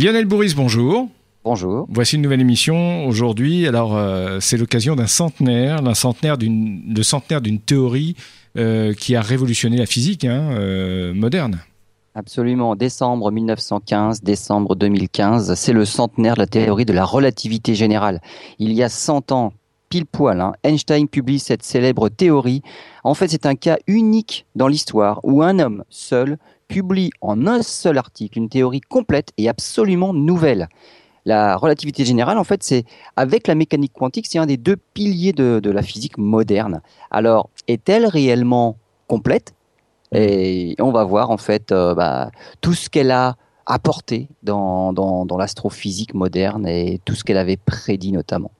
Lionel Bourris, bonjour. Bonjour. Voici une nouvelle émission aujourd'hui. Alors, euh, c'est l'occasion d'un centenaire, d'un centenaire d'une, de centenaire d'une théorie euh, qui a révolutionné la physique hein, euh, moderne. Absolument. Décembre 1915, décembre 2015, c'est le centenaire de la théorie de la relativité générale. Il y a 100 ans, pile poil, hein, Einstein publie cette célèbre théorie. En fait, c'est un cas unique dans l'histoire où un homme seul publie en un seul article une théorie complète et absolument nouvelle. La relativité générale, en fait, c'est avec la mécanique quantique, c'est un des deux piliers de, la physique moderne. Alors, est-elle réellement complète? Et on va voir en fait euh, bah, tout ce qu'elle a apporté dans, dans l'astrophysique moderne et tout ce qu'elle avait prédit notamment.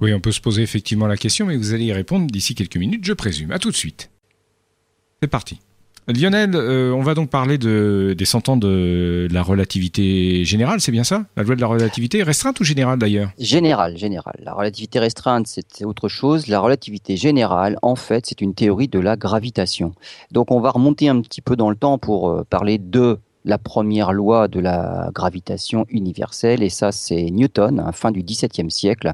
Oui, on peut se poser effectivement la question, mais vous allez y répondre d'ici quelques minutes, je présume. À tout de suite. C'est parti. Lionel, euh, on va donc parler de, des 100 ans de la relativité générale, c'est bien ça? La loi de la relativité restreinte ou générale d'ailleurs? Générale, générale. La relativité restreinte, c'est autre chose. La relativité générale, en fait, c'est une théorie de la gravitation. Donc on va remonter un petit peu dans le temps pour euh, parler de la première loi de la gravitation universelle, et ça c'est Newton, hein, fin du XVIIe siècle.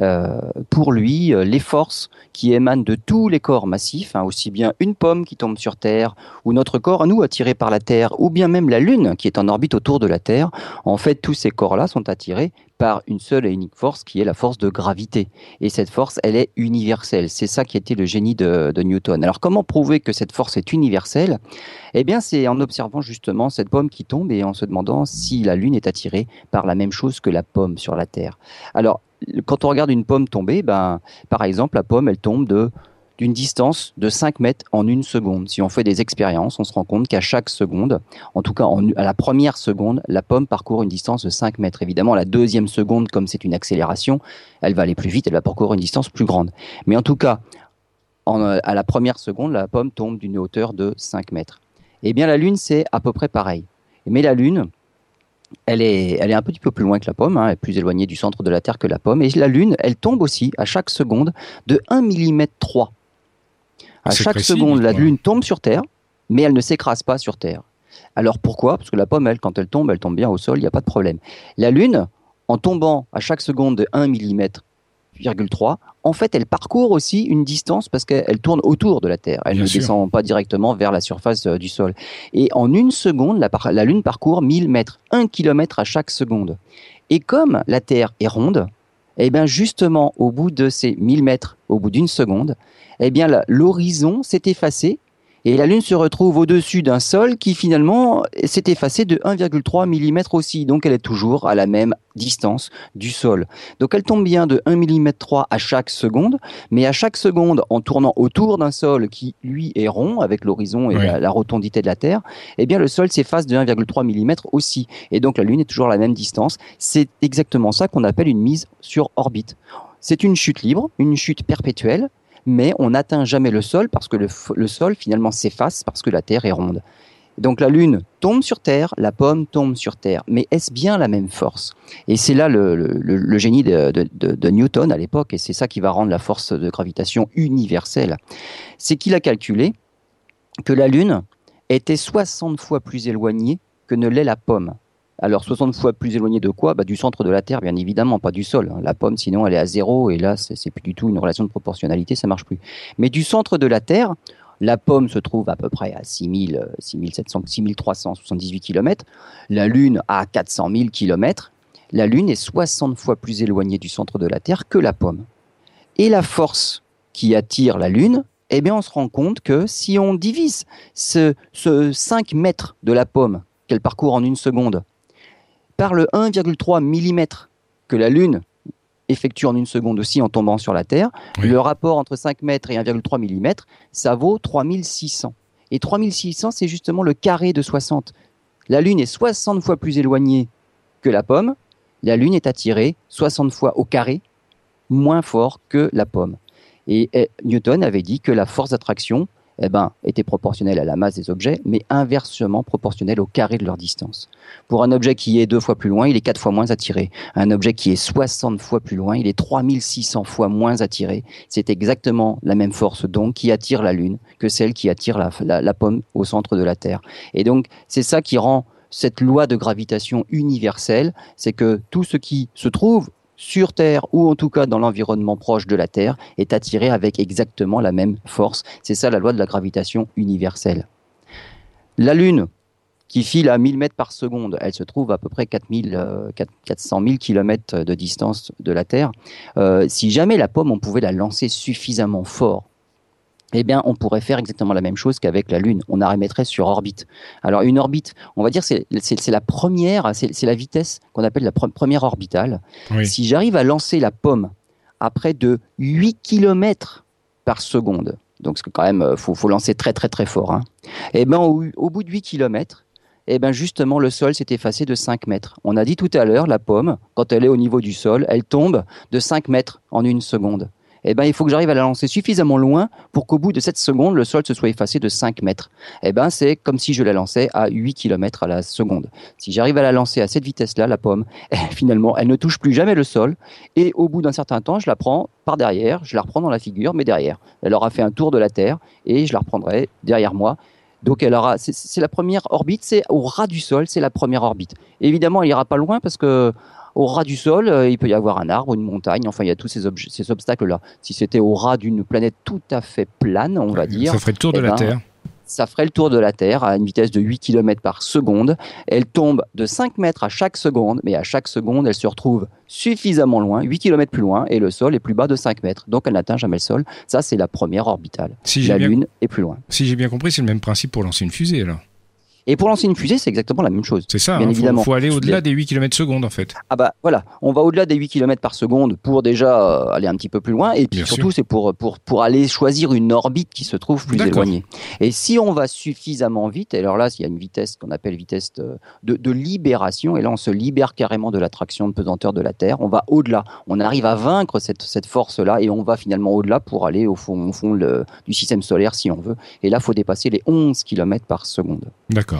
Euh, pour lui, euh, les forces qui émanent de tous les corps massifs, hein, aussi bien une pomme qui tombe sur Terre, ou notre corps nous attiré par la Terre, ou bien même la Lune qui est en orbite autour de la Terre, en fait tous ces corps-là sont attirés par une seule et unique force qui est la force de gravité. Et cette force, elle est universelle. C'est ça qui était le génie de, Newton. Alors comment prouver que cette force est universelle? Eh bien c'est en observant justement cette pomme qui tombe et en se demandant si la Lune est attirée par la même chose que la pomme sur la Terre. Alors quand on regarde une pomme tomber, ben, par exemple, la pomme, elle tombe de d'une distance de 5 mètres en une seconde. Si on fait des expériences, on se rend compte qu'à chaque seconde, en tout cas à la première seconde, la pomme parcourt une distance de 5 mètres. Évidemment, la deuxième seconde, comme c'est une accélération, elle va aller plus vite, elle va parcourir une distance plus grande. Mais en tout cas, en, à la première seconde, la pomme tombe d'une hauteur de 5 mètres. Eh bien, la Lune, c'est à peu près pareil. Mais la Lune, elle est, elle est un petit peu plus loin que la pomme, hein, elle est plus éloignée du centre de la Terre que la pomme. Et la Lune, elle tombe aussi à chaque seconde de 1 mm 3. À chaque précis, seconde, la. Lune tombe sur Terre, mais elle ne s'écrase pas sur Terre. Alors pourquoi? Parce que la pomme, elle, quand elle tombe, elle tombe bien au sol, il n'y a pas de problème. La Lune, en tombant à chaque seconde de 1 mm 3, en fait, elle parcourt aussi une distance parce qu'elle tourne autour de la Terre. Elle Bien ne sûr. descend pas directement vers la surface euh, du sol. Et en une seconde, la, la Lune parcourt 1000 mètres, 1 km à chaque seconde. Et comme la Terre est ronde, eh bien justement, au bout de ces 1000 mètres, au bout d'une seconde, eh bien l'horizon s'est effacé et la Lune se retrouve au-dessus d'un sol qui finalement s'est effacé de 1,3 mm aussi. Donc elle est toujours à la même distance du sol. Donc elle tombe bien de 1 mm 3 à chaque seconde, mais à chaque seconde, en tournant autour d'un sol qui, lui, est rond, avec l'horizon et Oui. la, la rotondité de la Terre, eh bien le sol s'efface de 1,3 mm aussi. Et donc la Lune est toujours à la même distance. C'est exactement ça qu'on appelle une mise sur orbite. C'est une chute libre, une chute perpétuelle, mais on n'atteint jamais le sol parce que le, sol finalement s'efface parce que la Terre est ronde. Donc la Lune tombe sur Terre, la pomme tombe sur Terre. Mais est-ce bien la même force? Et c'est là le, génie de Newton à l'époque, et c'est ça qui va rendre la force de gravitation universelle. C'est qu'il a calculé que la Lune était 60 fois plus éloignée que ne l'est la pomme. Alors 60 fois plus éloignée de quoi? Bah, Du centre de la Terre, bien évidemment, pas du sol. La pomme, sinon, elle est à zéro, et là, c'est plus du tout une relation de proportionnalité, ça marche plus. Mais du centre de la Terre, la pomme se trouve à peu près à 6000, euh, 6700, 6378 km, la Lune à 400 000 km. La Lune est 60 fois plus éloignée du centre de la Terre que la pomme. Et la force qui attire la Lune, eh bien, on se rend compte que si on divise ce, ce 5 mètres de la pomme qu'elle parcourt en une seconde par le 1,3 mm que la Lune effectue en une seconde aussi en tombant sur la Terre, Oui. le rapport entre 5 mètres et 1,3 mm, ça vaut 3600. Et 3600, c'est justement le carré de 60. La Lune est 60 fois plus éloignée que la pomme. La Lune est attirée 60 fois au carré moins fort que la pomme. Et eh, Newton avait dit que la force d'attraction eh ben, était proportionnelle à la masse des objets, mais inversement proportionnelle au carré de leur distance. Pour un objet qui est deux fois plus loin, il est quatre fois moins attiré. Un objet qui est 60 fois plus loin, il est 3600 fois moins attiré. C'est exactement la même force donc qui attire la Lune que celle qui attire la, la pomme au centre de la Terre. Et donc c'est ça qui rend cette loi de gravitation universelle, c'est que tout ce qui se trouve sur Terre ou en tout cas dans l'environnement proche de la Terre est attiré avec exactement la même force. C'est ça la loi de la gravitation universelle. La Lune, qui file à 1000 mètres par seconde, elle se trouve à peu près 4000, 400 000 km de distance de la Terre. Euh, si jamais la pomme, on pouvait la lancer suffisamment fort eh bien, on pourrait faire exactement la même chose qu'avec la Lune. On la remettrait sur orbite. Alors, une orbite, on va dire, c'est la première, c'est la vitesse qu'on appelle la première orbitale. Si j'arrive à lancer la pomme à près de 8 km par seconde, donc quand même, euh, faut, faut lancer très très très fort. Hein. Eh ben, au, bout de 8 km, eh ben justement, le sol s'est effacé de 5 mètres. On a dit tout à l'heure, la pomme, quand elle est au niveau du sol, elle tombe de 5 mètres en une seconde eh ben, il faut que j'arrive à la lancer suffisamment loin pour qu'au bout de 7 secondes, le sol se soit effacé de 5 mètres. Eh ben, c'est comme si je la lançais à 8 km à la seconde. Si j'arrive à la lancer à cette vitesse-là, la pomme, eh, finalement, elle ne touche plus jamais le sol. Et au bout d'un certain temps, je la prends par derrière, je la reprends dans la figure, mais derrière. Elle aura fait un tour de la Terre et je la reprendrai derrière moi. Donc elle aura, c'est la première orbite, c'est au ras du sol, c'est la première orbite. évidemment, elle ira pas loin parce que au ras du sol, euh, il peut y avoir un arbre, une montagne, enfin il y a tous ces, ces obstacles-là. Si c'était au ras d'une planète tout à fait plane, on va dire. Ça ferait le tour de eh la ben, Terre ça ferait le tour de la Terre à une vitesse de 8 km par seconde. Elle tombe de 5 mètres à chaque seconde, mais à chaque seconde, elle se retrouve suffisamment loin, 8 km plus loin, et le sol est plus bas de 5 mètres. Donc elle n'atteint jamais le sol. Ça, c'est la première orbitale. Si la Lune est plus loin. Si j'ai bien compris, c'est le même principe pour lancer une fusée, alors. Et pour lancer une fusée, c'est exactement la même chose. C'est ça, bien hein, évidemment. Il faut, aller au-delà des 8 km secondes en fait. Ah bah voilà, on va au-delà des 8 km par seconde pour déjà euh, aller un petit peu plus loin. Et puis surtout, c'est pour, pour, pour aller choisir une orbite qui se trouve plus éloignée. Et si on va suffisamment vite, et alors là, il y a une vitesse qu'on appelle vitesse de, de, libération, et là, on se libère carrément de l'attraction de pesanteur de la Terre, on va au-delà. On arrive à vaincre cette, cette force-là et on va finalement au-delà pour aller au fond, au fond le, du système solaire si on veut. Et là, il faut dépasser les 11 km par seconde. D'accord.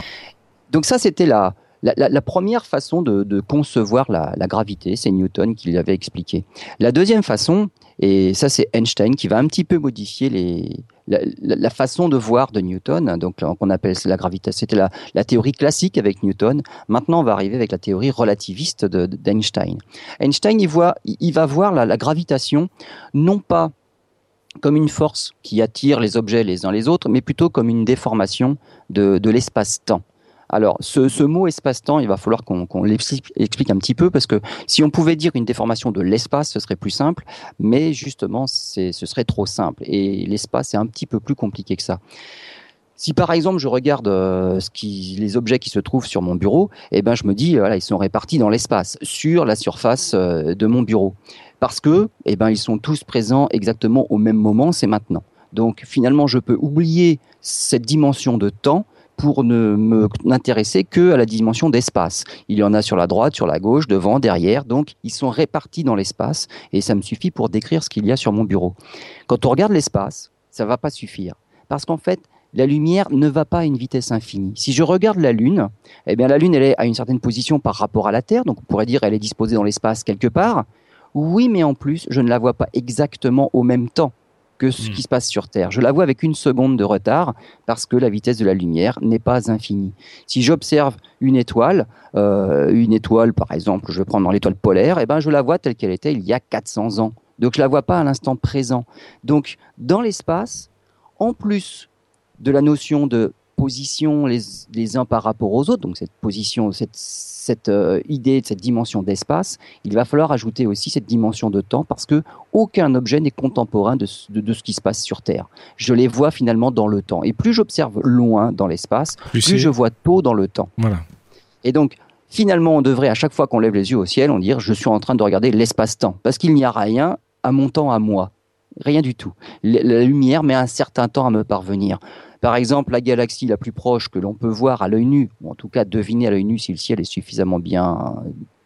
Donc ça, c'était la, la, première façon de, concevoir la, gravité, c'est Newton qui l'avait expliqué. La deuxième façon, et ça c'est Einstein qui va un petit peu modifier les, la, façon de voir de Newton, donc qu'on appelle la gravité, c'était la, théorie classique avec Newton. Maintenant, on va arriver avec la théorie relativiste d'Einstein. Einstein, il, voit, il va voir la, gravitation non pas comme une force qui attire les objets les uns les autres, mais plutôt comme une déformation de l'espace-temps. Alors, ce, mot espace-temps, il va falloir qu'on l'explique un petit peu parce que si on pouvait dire une déformation de l'espace, ce serait plus simple, mais justement, ce serait trop simple. Et l'espace est un petit peu plus compliqué que ça. Si par exemple je regarde euh, les objets qui se trouvent sur mon bureau, eh ben je me dis voilà ils sont répartis dans l'espace, sur la surface euh, de mon bureau, parce que eh ben ils sont tous présents exactement au même moment, c'est maintenant. Donc finalement je peux oublier cette dimension de temps pour ne m'intéresser que à la dimension d'espace. Il y en a sur la droite, sur la gauche, devant, derrière, donc ils sont répartis dans l'espace et ça me suffit pour décrire ce qu'il y a sur mon bureau. Quand on regarde l'espace, ça va pas suffire parce qu'en fait, la lumière ne va pas à une vitesse infinie. Si je regarde la Lune, eh bien la Lune elle est à une certaine position par rapport à la Terre, donc on pourrait dire elle est disposée dans l'espace quelque part. Oui, mais en plus, je ne la vois pas exactement au même temps que ce hmm. qui se passe sur Terre. Je la vois avec une seconde de retard parce que la vitesse de la lumière n'est pas infinie. Si j'observe une étoile, euh, une étoile par exemple, je vais prendre dans l'étoile polaire, eh ben je la vois telle qu'elle était il y a 400 ans. Donc je la vois pas à l'instant présent. Donc dans l'espace, en plus de la notion de position les, les, uns par rapport aux autres, donc cette position, cette, cette euh, idée de cette dimension d'espace, il va falloir ajouter aussi cette dimension de temps parce que aucun objet n'est contemporain de, de, ce qui se passe sur Terre. Je les vois finalement dans le temps. Et plus j'observe loin dans l'espace, plus, je vois tôt dans le temps. Voilà. Et donc, finalement, on devrait, à chaque fois qu'on lève les yeux au ciel, on dire je suis en train de regarder l'espace-temps. Parce qu'il n'y a rien à mon temps à moi. Rien du tout. La lumière met un certain temps à me parvenir. Par exemple, la galaxie la plus proche que l'on peut voir à l'œil nu, ou en tout cas deviner à l'œil nu si le ciel est suffisamment bien,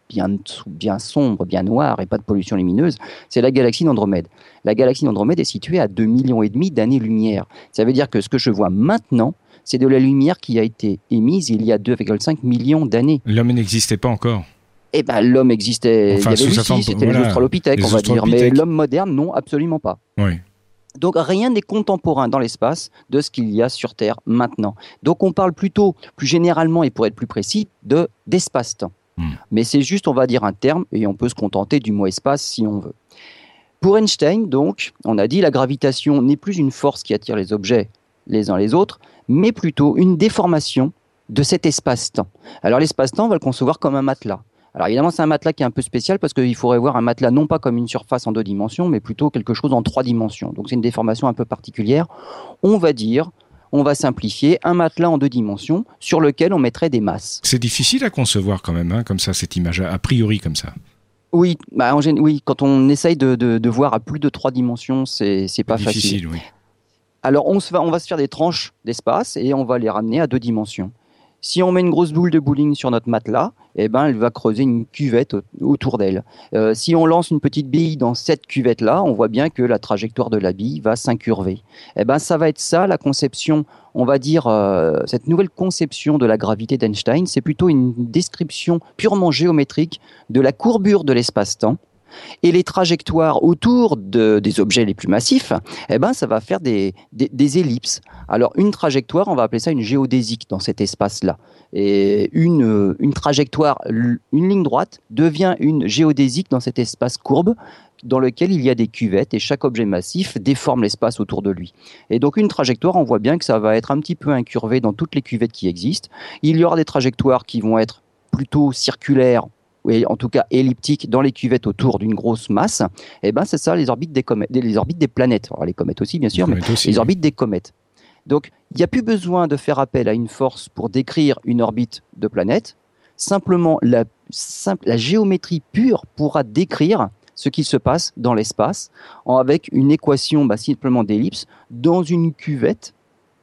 bien, bien sombre, bien noir et pas de pollution lumineuse, c'est la galaxie d'Andromède. La galaxie d'Andromède est située à 2,5 millions et demi d'années-lumière. Ça veut dire que ce que je vois maintenant, c'est de la lumière qui a été émise il y a 2,5 millions d'années. L'homme n'existait pas encore. Eh ben, l'homme existait. il y avait c'était les australopithèques, on va dire. Mais l'homme moderne, non, absolument pas. Oui. Donc rien n'est contemporain dans l'espace de ce qu'il y a sur Terre maintenant. Donc on parle plutôt, plus généralement et pour être plus précis, de d'espace-temps. Hmm. Mais c'est juste, on va dire un terme et on peut se contenter du mot espace si on veut. Pour Einstein, donc, on a dit la gravitation n'est plus une force qui attire les objets les uns les autres, mais plutôt une déformation de cet espace-temps. Alors l'espace-temps, on va le concevoir comme un matelas. Alors évidemment, c'est un matelas qui est un peu spécial parce qu'il faudrait voir un matelas non pas comme une surface en deux dimensions, mais plutôt quelque chose en trois dimensions. Donc c'est une déformation un peu particulière. On va dire, on va simplifier, un matelas en deux dimensions sur lequel on mettrait des masses. C'est difficile à concevoir quand même, hein, comme ça, cette image, a priori comme ça. Oui, bah, en, oui, quand on essaye de, voir à plus de trois dimensions, c'est pas difficile, facile. Oui. Alors on, se va, on va se faire des tranches d'espace et on va les ramener à deux dimensions. Si on met une grosse boule de bowling sur notre matelas, eh ben, elle va creuser une cuvette autour d'elle. Euh, si on lance une petite bille dans cette cuvette-là, on voit bien que la trajectoire de la bille va s'incurver. Eh ben, ça va être ça, la conception, on va dire, euh, cette nouvelle conception de la gravité d'Einstein, c'est plutôt une description purement géométrique de la courbure de l'espace-temps et les trajectoires autour des objets les plus massifs, eh ben, ça va faire des, ellipses. Alors, une trajectoire, on va appeler ça une géodésique dans cet espace-là. Et une, une trajectoire, une ligne droite, devient une géodésique dans cet espace courbe dans lequel il y a des cuvettes et chaque objet massif déforme l'espace autour de lui. Et donc une trajectoire, on voit bien que ça va être un petit peu incurvé dans toutes les cuvettes qui existent. Il y aura des trajectoires qui vont être plutôt circulaires en tout cas elliptique dans les cuvettes autour d'une grosse masse, et eh ben c'est ça les orbites des comètes, les orbites des planètes. Alors, les comètes aussi bien sûr, mais les orbites des comètes. Donc il n'y a plus besoin de faire appel à une force pour décrire une orbite de planète. Simplement la, la géométrie pure pourra décrire ce qui se passe dans l'espace avec une équation bah, simplement d'ellipse dans une cuvette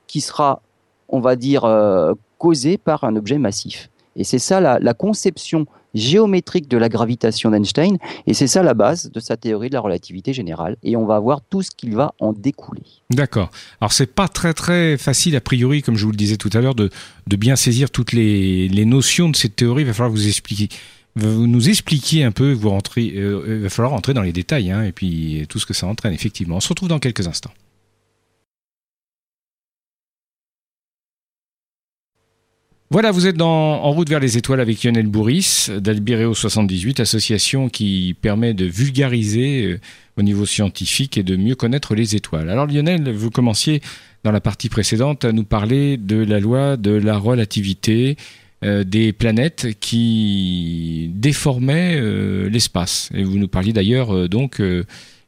qui sera, on va dire, euh, causée par un objet massif. Et c'est ça la, conception géométrique de la gravitation d'Einstein, et c'est ça la base de sa théorie de la relativité générale, et on va voir tout ce qu'il va en découler. D'accord. Alors c'est pas très très facile a priori, comme je vous le disais tout à l'heure, de, bien saisir toutes les, notions de cette théorie, il va falloir vous expliquer vous nous expliquer un peu, vous rentrez, euh, il va falloir rentrer dans les détails, hein, et puis tout ce que ça entraîne, effectivement. On se retrouve dans quelques instants. Voilà, vous êtes dans, en route vers les étoiles avec Lionel Bourris d'Albireo 78, association qui permet de vulgariser euh, au niveau scientifique et de mieux connaître les étoiles. Alors Lionel, vous commenciez dans la partie précédente à nous parler de la loi de la relativité euh, des planètes qui déformaient euh, l'espace. Et vous nous parliez d'ailleurs donc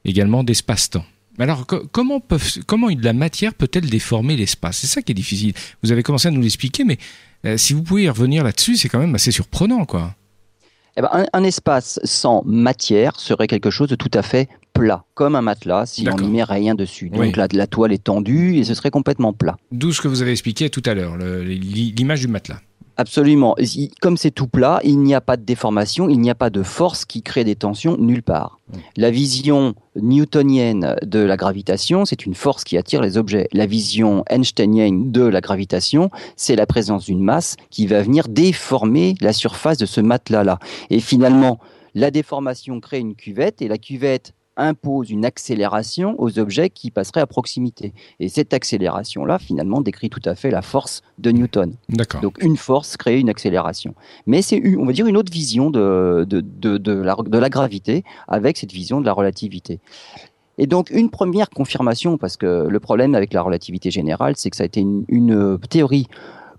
également d'espace-temps. Alors, comment, comment la matière peut-elle déformer l'espace? C'est ça qui est difficile. Vous avez commencé à nous l'expliquer, mais euh, si vous pouvez revenir là-dessus, c'est quand même assez surprenant, quoi. Eh ben, un, espace sans matière serait quelque chose de tout à fait plat, comme un matelas si on n'y met rien dessus. Donc la, la, toile est tendue et ce serait complètement plat. D'où ce que vous avez expliqué tout à l'heure, l'image du matelas. Absolument. Comme c'est tout plat, il n'y a pas de déformation, il n'y a pas de force qui crée des tensions nulle part. La vision newtonienne de la gravitation, c'est une force qui attire les objets. La vision einsteinienne de la gravitation, c'est la présence d'une masse qui va venir déformer la surface de ce matelas-là. Et finalement, la déformation crée une cuvette et la cuvette impose une accélération aux objets qui passeraient à proximité. Et cette accélération-là, finalement, décrit tout à fait la force de Newton. Donc une force crée une accélération. Mais c'est, on va dire, une autre vision de, de, de, la, de la gravité avec cette vision de la relativité. Et donc une première confirmation, parce que le problème avec la relativité générale, c'est que ça a été une, une théorie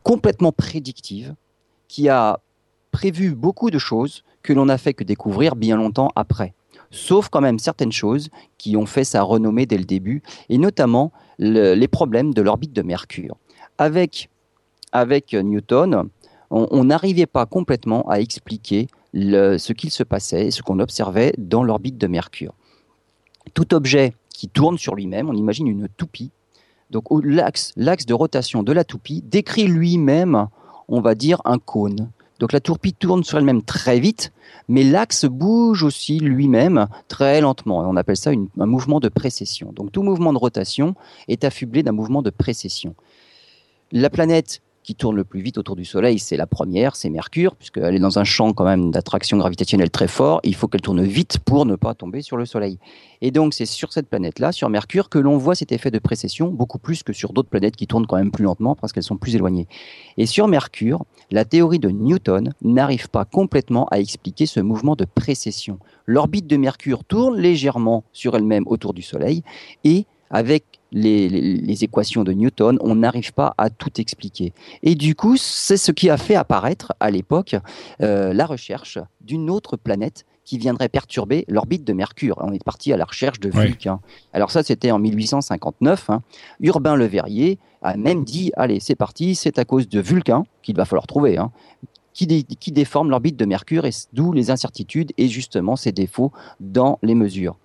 complètement prédictive qui a prévu beaucoup de choses que l'on n'a fait que découvrir bien longtemps après sauf quand même certaines choses qui ont fait sa renommée dès le début, et notamment les problèmes de l'orbite de Mercure. Avec, Newton, on n'arrivait pas complètement à expliquer ce qu'il se passait et ce qu'on observait dans l'orbite de Mercure. Tout objet qui tourne sur lui-même, on imagine une toupie, donc l'axe de rotation de la toupie décrit lui-même, on va dire, un cône. Donc la toupie tourne sur elle-même très vite, mais l'axe bouge aussi lui-même très lentement. on appelle ça un mouvement de précession. Donc tout mouvement de rotation est affublé d'un mouvement de précession. La planète qui tourne le plus vite autour du Soleil, c'est la première, c'est Mercure, puisqu'elle est dans un champ quand même d'attraction gravitationnelle très fort. Il faut qu'elle tourne vite pour ne pas tomber sur le Soleil. Et donc c'est sur cette planète-là, sur Mercure, que l'on voit cet effet de précession beaucoup plus que sur d'autres planètes qui tournent quand même plus lentement parce qu'elles sont plus éloignées. Et sur Mercure, la théorie de Newton n'arrive pas complètement à expliquer ce mouvement de précession. L'orbite de Mercure tourne légèrement sur elle-même autour du Soleil et avec les, équations de Newton, on n'arrive pas à tout expliquer. Et du coup, c'est ce qui a fait apparaître à l'époque euh, la recherche d'une autre planète qui viendrait perturber l'orbite de Mercure. On est parti à la recherche de Vulcain. Alors ça, c'était en 1859. Hein. Urbain Le Verrier a même dit, allez, c'est parti, c'est à cause de Vulcain, qu'il va falloir trouver, hein, qui, qui déforme l'orbite de Mercure, et d'où les incertitudes et justement ses défauts dans les mesures.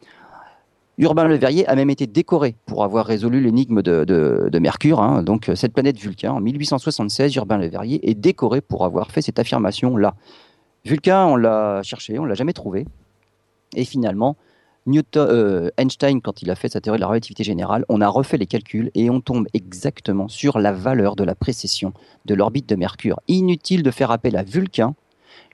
Urbain Le Verrier a même été décoré pour avoir résolu l'énigme de, Mercure. Hein. Donc cette planète Vulcain, en 1876, Urbain Le Verrier est décoré pour avoir fait cette affirmation-là. Vulcain, on l'a cherché, on l'a jamais trouvé. Et finalement, Newton, euh, Einstein, quand il a fait sa théorie de la relativité générale, on a refait les calculs et on tombe exactement sur la valeur de la précession de l'orbite de Mercure. Inutile de faire appel à Vulcain.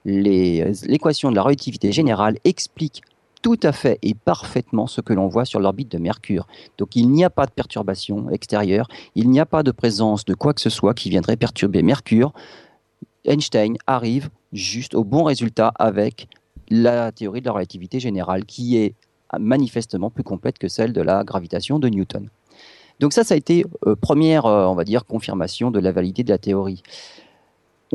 L'équation de la relativité générale explique tout à fait et parfaitement ce que l'on voit sur l'orbite de Mercure. Donc il n'y a pas de perturbation extérieure, il n'y a pas de présence de quoi que ce soit qui viendrait perturber Mercure. Einstein arrive juste au bon résultat avec la théorie de la relativité générale qui est manifestement plus complète que celle de la gravitation de Newton. Donc ça, ça a été euh, première, euh, on va dire, confirmation de la validité de la théorie.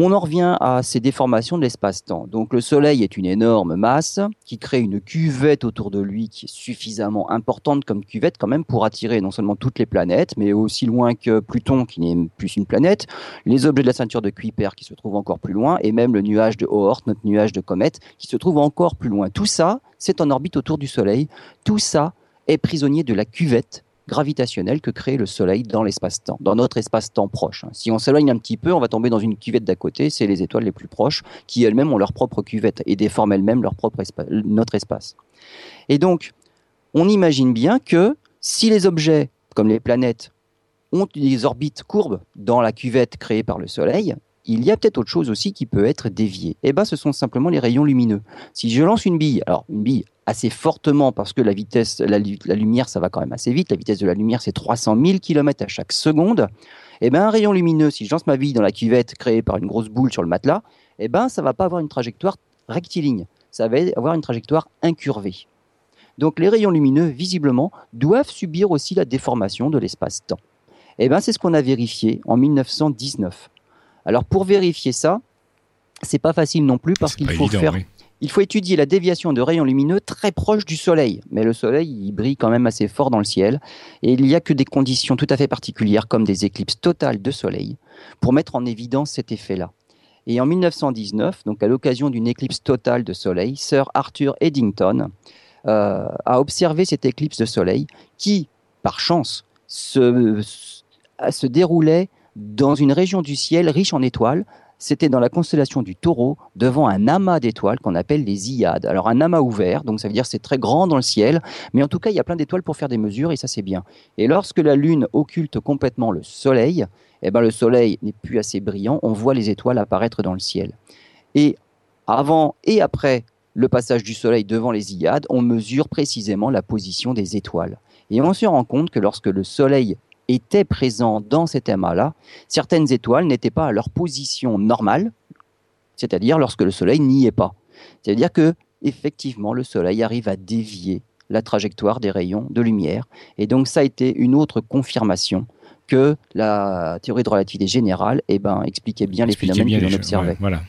On en revient à ces déformations de l'espace-temps. Donc le Soleil est une énorme masse qui crée une cuvette autour de lui qui est suffisamment importante comme cuvette quand même pour attirer non seulement toutes les planètes, mais aussi loin que Pluton qui n'est plus une planète, les objets de la ceinture de Kuiper qui se trouvent encore plus loin, et même le nuage de Oort, notre nuage de comète, qui se trouve encore plus loin. Tout ça, c'est en orbite autour du Soleil. Tout ça est prisonnier de la cuvette gravitationnelle que crée le Soleil dans l'espace-temps, dans notre espace-temps proche. Si on s'éloigne un petit peu, on va tomber dans une cuvette d'à côté, c'est les étoiles les plus proches, qui elles-mêmes ont leur propre cuvette et déforment elles-mêmes notre espace. Et donc, on imagine bien que si les objets, comme les planètes, ont des orbites courbes dans la cuvette créée par le Soleil, il y a peut-être autre chose aussi qui peut être dévié. Et eh ben, ce sont simplement les rayons lumineux. Si je lance une bille, alors une bille assez fortement parce que la vitesse, la, lumière, ça va quand même assez vite. La vitesse de la lumière, c'est 300 000 km à chaque seconde. Eh ben, un rayon lumineux, si je lance ma bille dans la cuvette créée par une grosse boule sur le matelas, eh ben, ça va pas avoir une trajectoire rectiligne. Ça va avoir une trajectoire incurvée. Donc, les rayons lumineux, visiblement, doivent subir aussi la déformation de l'espace-temps. Et ben, c'est ce qu'on a vérifié en 1919. Alors pour vérifier ça, c'est pas facile non plus parce qu'il faut faire. Il faut étudier la déviation de rayons lumineux très proches du Soleil. Mais le Soleil, il brille quand même assez fort dans le ciel. Et il n'y a que des conditions tout à fait particulières, comme des éclipses totales de Soleil, pour mettre en évidence cet effet-là. Et en 1919, donc à l'occasion d'une éclipse totale de Soleil, Sir Arthur Eddington euh, a observé cette éclipse de Soleil qui, par chance, se, se déroulait dans une région du ciel riche en étoiles. C'était dans la constellation du taureau, devant un amas d'étoiles qu'on appelle les Iades. Alors un amas ouvert, donc ça veut dire c'est très grand dans le ciel, mais en tout cas il y a plein d'étoiles pour faire des mesures et ça c'est bien. Et lorsque la Lune occulte complètement le Soleil, eh ben le Soleil n'est plus assez brillant, on voit les étoiles apparaître dans le ciel. Et avant et après le passage du Soleil devant les Iades, on mesure précisément la position des étoiles. Et on se rend compte que lorsque le Soleil étaient présents dans cet amas-là, certaines étoiles n'étaient pas à leur position normale, c'est-à-dire lorsque le Soleil n'y est pas. C'est-à-dire que effectivement, le Soleil arrive à dévier la trajectoire des rayons de lumière, et donc ça a été une autre confirmation que la théorie de relativité générale eh ben, expliquait bien les phénomènes que l'on observait. voilà.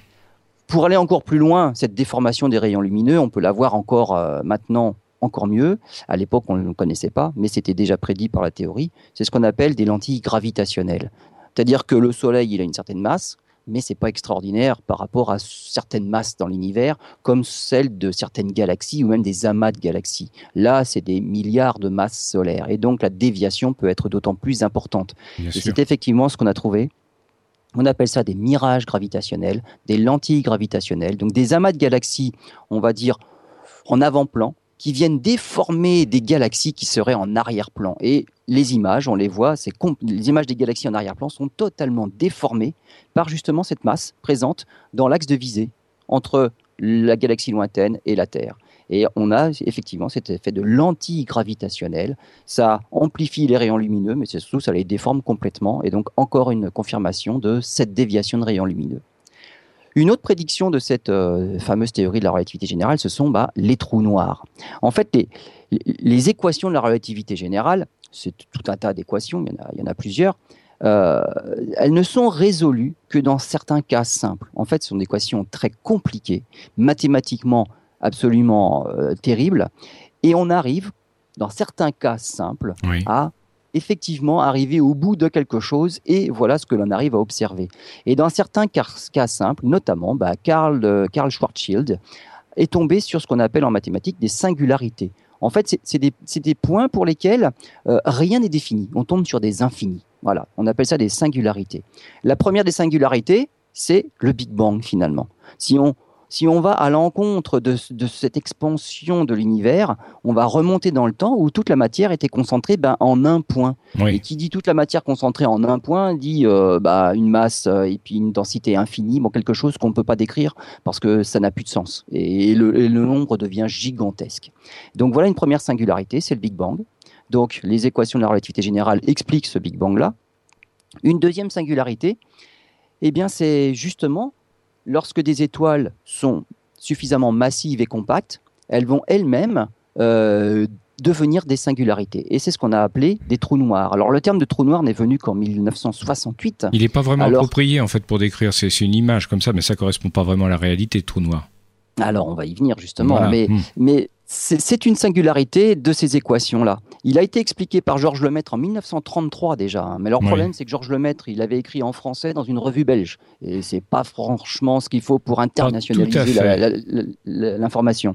Pour aller encore plus loin, cette déformation des rayons lumineux, on peut la voir encore euh, maintenant encore mieux. À l'époque, on ne le connaissait pas, mais c'était déjà prédit par la théorie. C'est ce qu'on appelle des lentilles gravitationnelles. C'est-à-dire que le Soleil, il a une certaine masse, mais c'est pas extraordinaire par rapport à certaines masses dans l'univers, comme celle de certaines galaxies ou même des amas de galaxies. Là, c'est des milliards de masses solaires, et donc la déviation peut être d'autant plus importante. et c'est effectivement ce qu'on a trouvé. On appelle ça des mirages gravitationnels, des lentilles gravitationnelles, donc des amas de galaxies, on va dire en avant-plan, qui viennent déformer des galaxies qui seraient en arrière-plan. Et les images, on les voit, les images des galaxies en arrière-plan sont totalement déformées par justement cette masse présente dans l'axe de visée entre la galaxie lointaine et la Terre. Et on a effectivement cet effet de lentille gravitationnelle. Ça amplifie les rayons lumineux, mais surtout ça les déforme complètement. Et donc encore une confirmation de cette déviation de rayons lumineux. Une autre prédiction de cette euh, fameuse théorie de la relativité générale, ce sont bah, les trous noirs. En fait, les, équations de la relativité générale, c'est tout un tas d'équations, il, y en a plusieurs, euh, elles ne sont résolues que dans certains cas simples. En fait, ce sont des équations très compliquées, mathématiquement absolument euh, terribles, et on arrive, dans certains cas simples, à effectivement arriver au bout de quelque chose et voilà ce que l'on arrive à observer. Et dans certains cas, simples, notamment, bah, Karl, euh, Karl Schwarzschild est tombé sur ce qu'on appelle en mathématiques des singularités. En fait, c'est des, points pour lesquels euh, rien n'est défini. On tombe sur des infinis. Voilà, on appelle ça des singularités. La première des singularités, c'est le Big Bang finalement. Si on, si on va à l'encontre de, cette expansion de l'univers, on va remonter dans le temps où toute la matière était concentrée ben, en un point. Et qui dit toute la matière concentrée en un point dit euh, bah, une masse euh, et puis une densité infinie, bon, quelque chose qu'on ne peut pas décrire parce que ça n'a plus de sens. Et le, et le nombre devient gigantesque. Donc voilà une première singularité, c'est le Big Bang. Donc les équations de la relativité générale expliquent ce Big Bang-là. Une deuxième singularité, eh bien, c'est justement lorsque des étoiles sont suffisamment massives et compactes, elles vont elles-mêmes euh, devenir des singularités. Et c'est ce qu'on a appelé des trous noirs. Alors le terme de trou noir n'est venu qu'en 1968. Il n'est pas vraiment approprié en fait pour décrire. C'est une image comme ça, mais ça correspond pas vraiment à la réalité de trou noir. Alors on va y venir justement, mais, hmm. mais c'est une singularité de ces équations-là. Il a été expliqué par Georges Lemaître en 1933 déjà. Hein. Mais leur problème, c'est que Georges Lemaître, il avait écrit en français dans une revue belge. Et c'est pas franchement ce qu'il faut pour internationaliser l'information.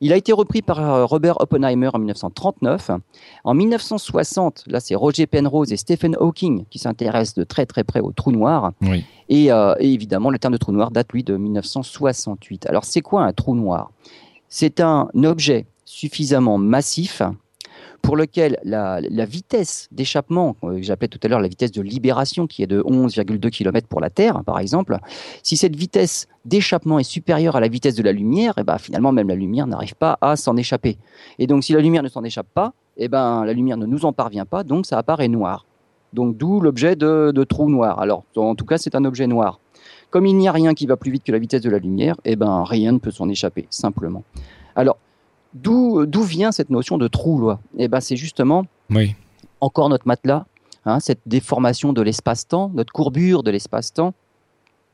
Il a été repris par euh, Robert Oppenheimer en 1939. En 1960, là, c'est Roger Penrose et Stephen Hawking qui s'intéressent de très très près au trou noir. Et, euh, et, évidemment, le terme de trou noir date, lui, de 1968. Alors, c'est quoi un trou noir? C'est un objet suffisamment massif pour lequel la, vitesse d'échappement, euh, que j'appelais tout à l'heure la vitesse de libération, qui est de 11,2 km pour la Terre, par exemple, si cette vitesse d'échappement est supérieure à la vitesse de la lumière, et eh ben, finalement, même la lumière n'arrive pas à s'en échapper. Et donc, si la lumière ne s'en échappe pas, et eh ben, la lumière ne nous en parvient pas, donc ça apparaît noir. Donc, d'où l'objet de, de trou noir. Alors, en tout cas, c'est un objet noir. Comme il n'y a rien qui va plus vite que la vitesse de la lumière, eh ben, rien ne peut s'en échapper, simplement. Alors, d'où vient cette notion de trou loi? Eh ben, c'est justement encore notre matelas, hein, cette déformation de l'espace-temps, notre courbure de l'espace-temps.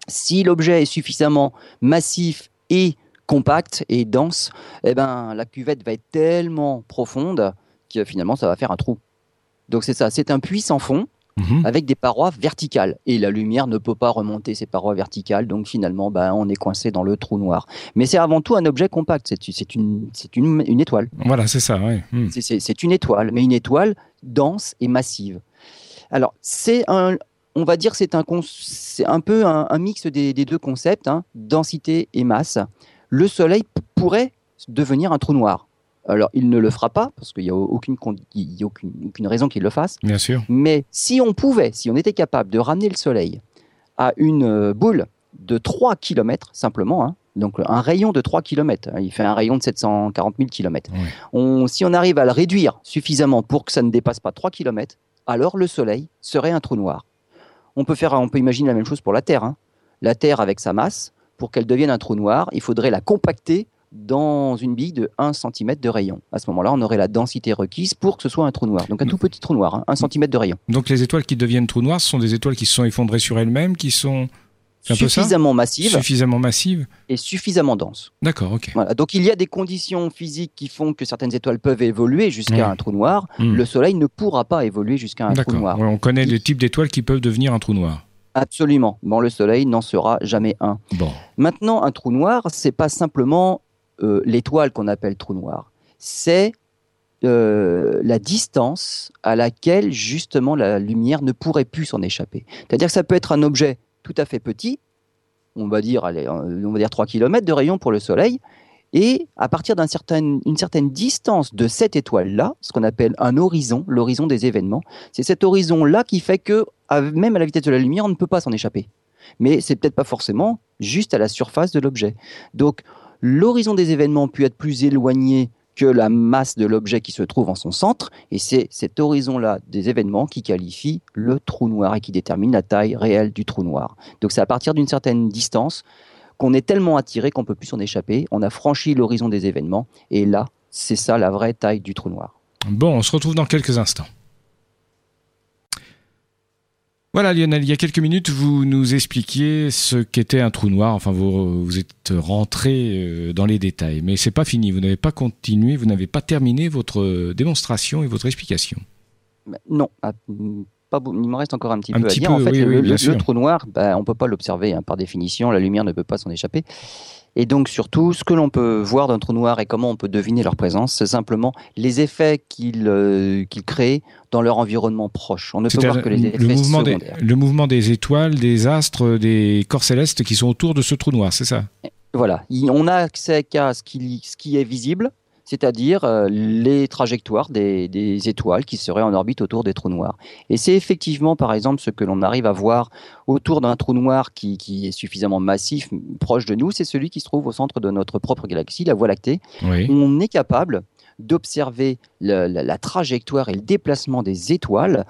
Si l'objet est suffisamment massif et compact et dense, eh ben, la cuvette va être tellement profonde que finalement, ça va faire un trou. Donc c'est ça, c'est un puits sans fond Mhm. avec des parois verticales. Et la lumière ne peut pas remonter ces parois verticales, donc finalement, ben, on est coincé dans le trou noir. Mais c'est avant tout un objet compact, c'est une, une, une, étoile. Voilà, c'est ça, oui. Hmm. C'est une étoile, mais une étoile dense et massive. Alors, c'est un, on va dire, c'est un, un peu un, mix des, deux concepts, hein, densité et masse. Le Soleil pourrait devenir un trou noir. Alors, il ne le fera pas, parce qu'il n'y a, aucune, aucune, raison qu'il le fasse. Bien sûr. Mais si on pouvait, si on était capable de ramener le Soleil à une euh, boule de 3 km simplement, hein, donc un rayon de 3 km, hein, il fait un rayon de 740 000 km. si on arrive à le réduire suffisamment pour que ça ne dépasse pas 3 km, alors le Soleil serait un trou noir. On peut, faire, on peut imaginer la même chose pour la Terre. Hein. La Terre, avec sa masse, pour qu'elle devienne un trou noir, il faudrait la compacter dans une bille de 1 cm de rayon. À ce moment-là, on aurait la densité requise pour que ce soit un trou noir. Donc un tout petit trou noir, 1 hein, cm de rayon. Donc les étoiles qui deviennent trous noirs, ce sont des étoiles qui se sont effondrées sur elles-mêmes, qui sont suffisamment massives, suffisamment massives et suffisamment denses. D'accord, ok. Donc il y a des conditions physiques qui font que certaines étoiles peuvent évoluer jusqu'à un trou noir. Hmm. Le Soleil ne pourra pas évoluer jusqu'à un trou noir. on connaît des types d'étoiles qui peuvent devenir un trou noir. Absolument. Bon, le Soleil n'en sera jamais un. Bon. Maintenant, un trou noir, c'est pas simplement l'étoile qu'on appelle trou noir, c'est euh, la distance à laquelle justement la lumière ne pourrait plus s'en échapper. C'est-à-dire que ça peut être un objet tout à fait petit, on va dire, allez, on va dire 3 km de rayon pour le Soleil, Et à partir d'une certaine, certaine distance de cette étoile-là, ce qu'on appelle un horizon, l'horizon des événements, c'est cet horizon-là qui fait que, même à la vitesse de la lumière, on ne peut pas s'en échapper. Mais c'est peut-être pas forcément juste à la surface de l'objet. Donc, l'horizon des événements peut être plus éloigné que la masse de l'objet qui se trouve en son centre, et c'est cet horizon-là des événements qui qualifie le trou noir et qui détermine la taille réelle du trou noir. Donc c'est à partir d'une certaine distance qu'on est tellement attiré qu'on peut plus s'en échapper. On a franchi l'horizon des événements et là, c'est ça la vraie taille du trou noir. Bon, on se retrouve dans quelques instants. Voilà Lionel, il y a quelques minutes, vous nous expliquiez ce qu'était un trou noir. Enfin, vous, vous êtes rentré euh, dans les détails, mais c'est pas fini. Vous n'avez pas continué, vous n'avez pas terminé votre démonstration et votre explication. Non, ah, il me reste encore un petit peu à dire. en fait, le, trou noir, bah, on ne peut pas l'observer hein, par définition, la lumière ne peut pas s'en échapper. Et donc surtout, ce que l'on peut voir d'un trou noir et comment on peut deviner leur présence, c'est simplement les effets qu'ils euh, créent dans leur environnement proche. On ne peut voir que les effets le mouvement, des, le mouvement des étoiles, des astres, des corps célestes qui sont autour de ce trou noir, c'est ça? Voilà, on a accès qu'à ce qui est visible, c'est-à-dire euh, les trajectoires des, étoiles qui seraient en orbite autour des trous noirs. Et c'est effectivement, par exemple, ce que l'on arrive à voir autour d'un trou noir qui, est suffisamment massif, proche de nous, c'est celui qui se trouve au centre de notre propre galaxie, la Voie lactée. On est capable d'observer la, trajectoire et le déplacement des étoiles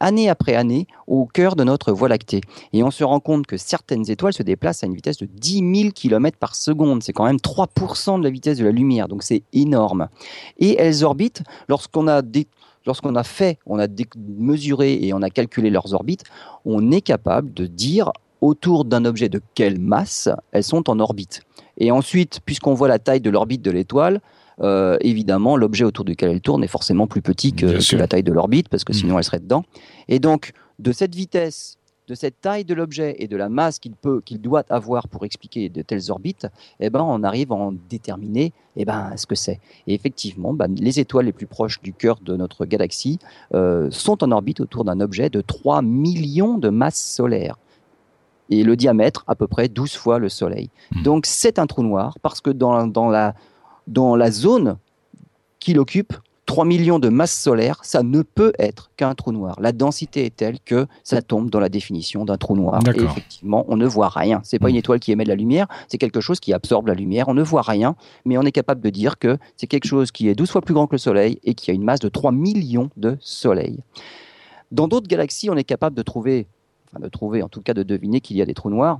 année après année au cœur de notre Voie lactée. Et on se rend compte que certaines étoiles se déplacent à une vitesse de 10 000 km par seconde. C'est quand même 3% de la vitesse de la lumière, donc c'est énorme. Et elles orbitent, lorsqu'on a lorsqu'on a fait, on a mesuré et on a calculé leurs orbites, on est capable de dire autour d'un objet de quelle masse elles sont en orbite. Et ensuite, puisqu'on voit la taille de l'orbite de l'étoile, euh, évidemment, l'objet autour duquel elle tourne est forcément plus petit que, la taille de l'orbite, parce que sinon mm. elle serait dedans. Et donc, de cette vitesse, de cette taille de l'objet et de la masse qu'il peut, qu'il doit avoir pour expliquer de telles orbites, eh ben, on arrive à en déterminer eh ben, ce que c'est. Et effectivement, ben, les étoiles les plus proches du cœur de notre galaxie euh, sont en orbite autour d'un objet de 3 millions de masses solaires et le diamètre à peu près 12 fois le Soleil. Mm. Donc c'est un trou noir parce que dans, dans, la, dans la zone qu'il occupe, 3 millions de masses solaires, ça ne peut être qu'un trou noir. La densité est telle que ça tombe dans la définition d'un trou noir. Et effectivement, on ne voit rien. C'est pas une hmm. étoile qui émet de la lumière, c'est quelque chose qui absorbe la lumière. On ne voit rien, mais on est capable de dire que c'est quelque chose qui est 12 fois plus grand que le Soleil et qui a une masse de 3 millions de soleils. Dans d'autres galaxies, on est capable de trouver, enfin de trouver, en tout cas de deviner qu'il y a des trous noirs,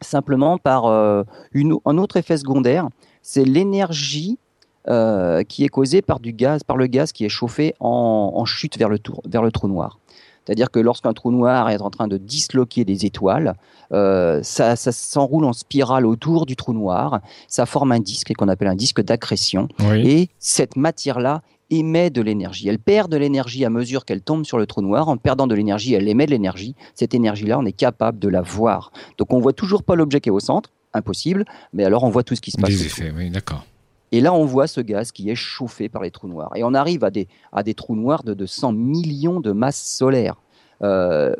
simplement par euh, une, un autre effet secondaire c'est l'énergie euh, qui est causée par du gaz, par le gaz qui est chauffé en, chute vers le, vers le trou noir. C'est-à-dire que lorsqu'un trou noir est en train de disloquer des étoiles, euh, ça, s'enroule en spirale autour du trou noir, ça forme un disque qu'on appelle un disque d'accrétion, et cette matière-là émet de l'énergie. Elle perd de l'énergie à mesure qu'elle tombe sur le trou noir. En perdant de l'énergie, elle émet de l'énergie. Cette énergie-là, on est capable de la voir. Donc on voit toujours pas l'objet qui est au centre, impossible, mais alors on voit tout ce qui se passe. Des effets, oui, d'accord. Et là, on voit ce gaz qui est chauffé par les trous noirs. Et on arrive à des, à des trous noirs de, de 100 millions de masses solaires. Euh,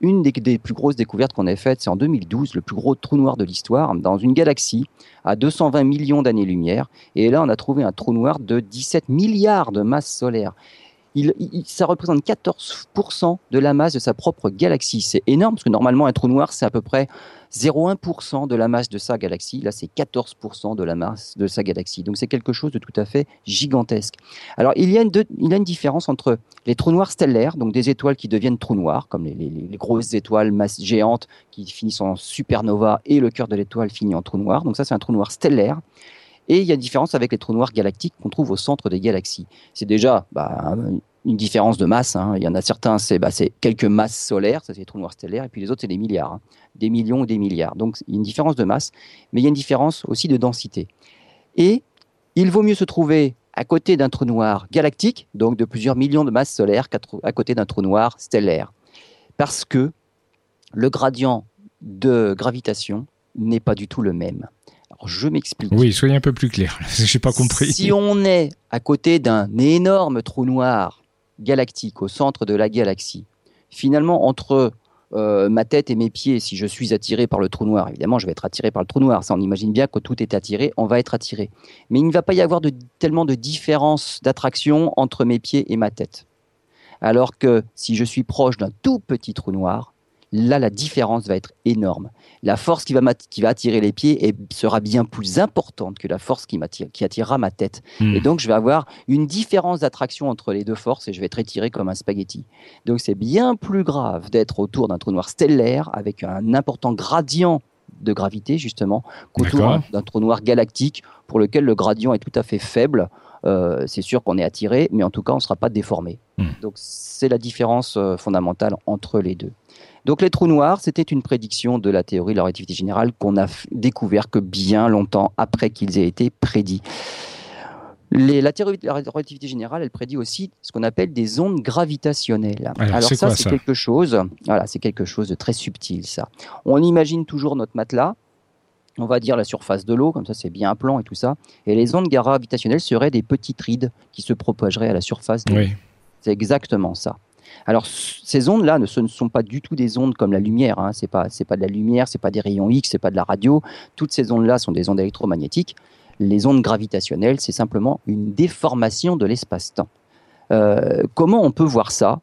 une des, plus grosses découvertes qu'on ait faites, c'est en 2012, le plus gros trou noir de l'histoire, dans une galaxie à 220 millions d'années-lumière. Et là, on a trouvé un trou noir de 17 milliards de masses solaires. Ça représente 14% de la masse de sa propre galaxie. C'est énorme, parce que normalement, un trou noir, c'est à peu près 0,1% de la masse de sa galaxie. Là, c'est 14% de la masse de sa galaxie. Donc, c'est quelque chose de tout à fait gigantesque. Alors, il y, a une, différence entre les trous noirs stellaires, donc des étoiles qui deviennent trous noirs, comme les, les, grosses étoiles masses géantes qui finissent en supernova et le cœur de l'étoile finit en trou noir. Donc, ça, c'est un trou noir stellaire. Et il y a une différence avec les trous noirs galactiques qu'on trouve au centre des galaxies. C'est déjà bah, une différence de masse. Hein. Il y en a certains, c'est bah, quelques masses solaires, ça c'est les trous noirs stellaires, et puis les autres, c'est des milliards, hein. des millions ou des milliards. Donc il y a une différence de masse, mais il y a une différence aussi de densité. Et il vaut mieux se trouver à côté d'un trou noir galactique, donc de plusieurs millions de masses solaires, qu'à côté d'un trou noir stellaire. Parce que le gradient de gravitation n'est pas du tout le même. Je m'explique. Oui, soyez un peu plus clair, je n'ai pas compris. Si on est à côté d'un énorme trou noir galactique au centre de la galaxie, finalement entre euh, ma tête et mes pieds, si je suis attiré par le trou noir, évidemment, je vais être attiré par le trou noir. Ça, on imagine bien que tout est attiré, on va être attiré. Mais il ne va pas y avoir de, tellement de différence d'attraction entre mes pieds et ma tête. Alors que si je suis proche d'un tout petit trou noir, là, la différence va être énorme. La force qui va, qui va attirer les pieds sera bien plus importante que la force qui, qui attirera ma tête. Hmm. Et donc, je vais avoir une différence d'attraction entre les deux forces et je vais être étiré comme un spaghetti. Donc, c'est bien plus grave d'être autour d'un trou noir stellaire avec un important gradient de gravité, justement, qu'autour d'un trou noir galactique pour lequel le gradient est tout à fait faible. Euh, c'est sûr qu'on est attiré, mais en tout cas, on ne sera pas déformé. Hmm. Donc, c'est la différence euh, fondamentale entre les deux. Donc les trous noirs, c'était une prédiction de la théorie de la relativité générale qu'on a découvert que bien longtemps après qu'ils aient été prédits. la théorie de la relativité générale, elle prédit aussi ce qu'on appelle des ondes gravitationnelles. Alors, ça, c'est quelque chose. Voilà, c'est quelque chose de très subtil, ça. On imagine toujours notre matelas. On va dire la surface de l'eau, comme ça c'est bien un plan et tout ça. Et les ondes gravitationnelles seraient des petites rides qui se propageraient à la surface de l'eau. C'est exactement ça. Alors ces ondes-là, ne sont pas du tout des ondes comme la lumière. Hein. C'est pas pas de la lumière, c'est pas des rayons X, c'est pas de la radio. Toutes ces ondes-là sont des ondes électromagnétiques. Les ondes gravitationnelles, c'est simplement une déformation de l'espace-temps. Euh, comment on peut voir ça?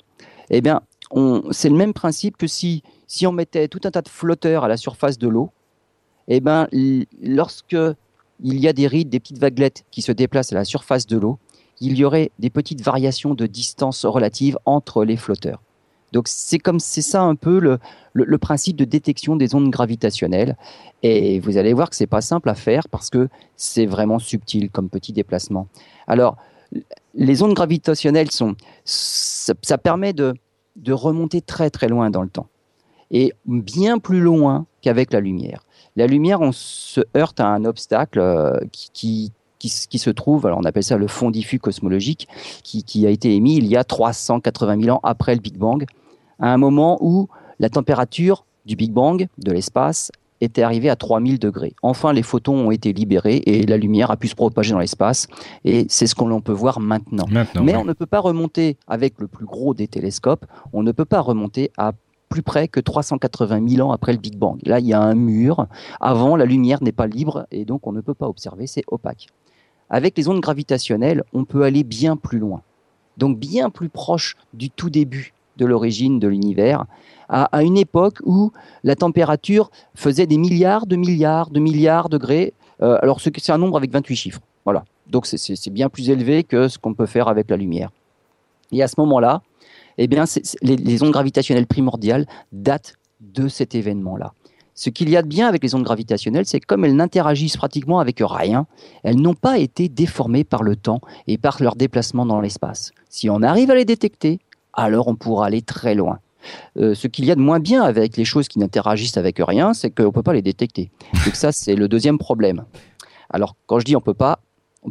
Eh bien, c'est le même principe que si si on mettait tout un tas de flotteurs à la surface de l'eau. Eh bien, lorsque il y a des rides, des petites vaguelettes qui se déplacent à la surface de l'eau, il y aurait des petites variations de distance relative entre les flotteurs. Donc c'est comme c'est ça un peu le, principe de détection des ondes gravitationnelles. Et vous allez voir que c'est pas simple à faire parce que c'est vraiment subtil comme petit déplacement. Alors les ondes gravitationnelles sont ça, permet de, de remonter très très loin dans le temps et bien plus loin qu'avec la lumière. La lumière, on se heurte à un obstacle euh, qui, qui, qui, se trouve, alors on appelle ça le fond diffus cosmologique, qui, a été émis il y a 380 000 ans après le Big Bang, à un moment où la température du Big Bang, de l'espace, était arrivée à 3000 degrés. Enfin, les photons ont été libérés et la lumière a pu se propager dans l'espace. Et c'est ce qu'on peut voir maintenant. Mais on ne peut pas remonter avec le plus gros des télescopes, on ne peut pas remonter à plus près que 380 000 ans après le Big Bang. Là, il y a un mur. Avant, la lumière n'est pas libre et donc on ne peut pas observer, c'est opaque. Avec les ondes gravitationnelles, on peut aller bien plus loin, donc bien plus proche du tout début de l'origine de l'univers, à, une époque où la température faisait des milliards de milliards de milliards de degrés. Euh, alors c'est un nombre avec 28 chiffres. Voilà. Donc c'est bien plus élevé que ce qu'on peut faire avec la lumière. Et à ce moment-là, eh les ondes gravitationnelles primordiales datent de cet événement-là. Ce qu'il y a de bien avec les ondes gravitationnelles, c'est comme elles n'interagissent pratiquement avec rien, elles n'ont pas été déformées par le temps et par leur déplacement dans l'espace. Si on arrive à les détecter, alors on pourra aller très loin. Euh, ce qu'il y a de moins bien avec les choses qui n'interagissent avec rien, c'est qu'on ne peut pas les détecter. Donc ça, c'est le deuxième problème. Alors, quand je dis on peut pas,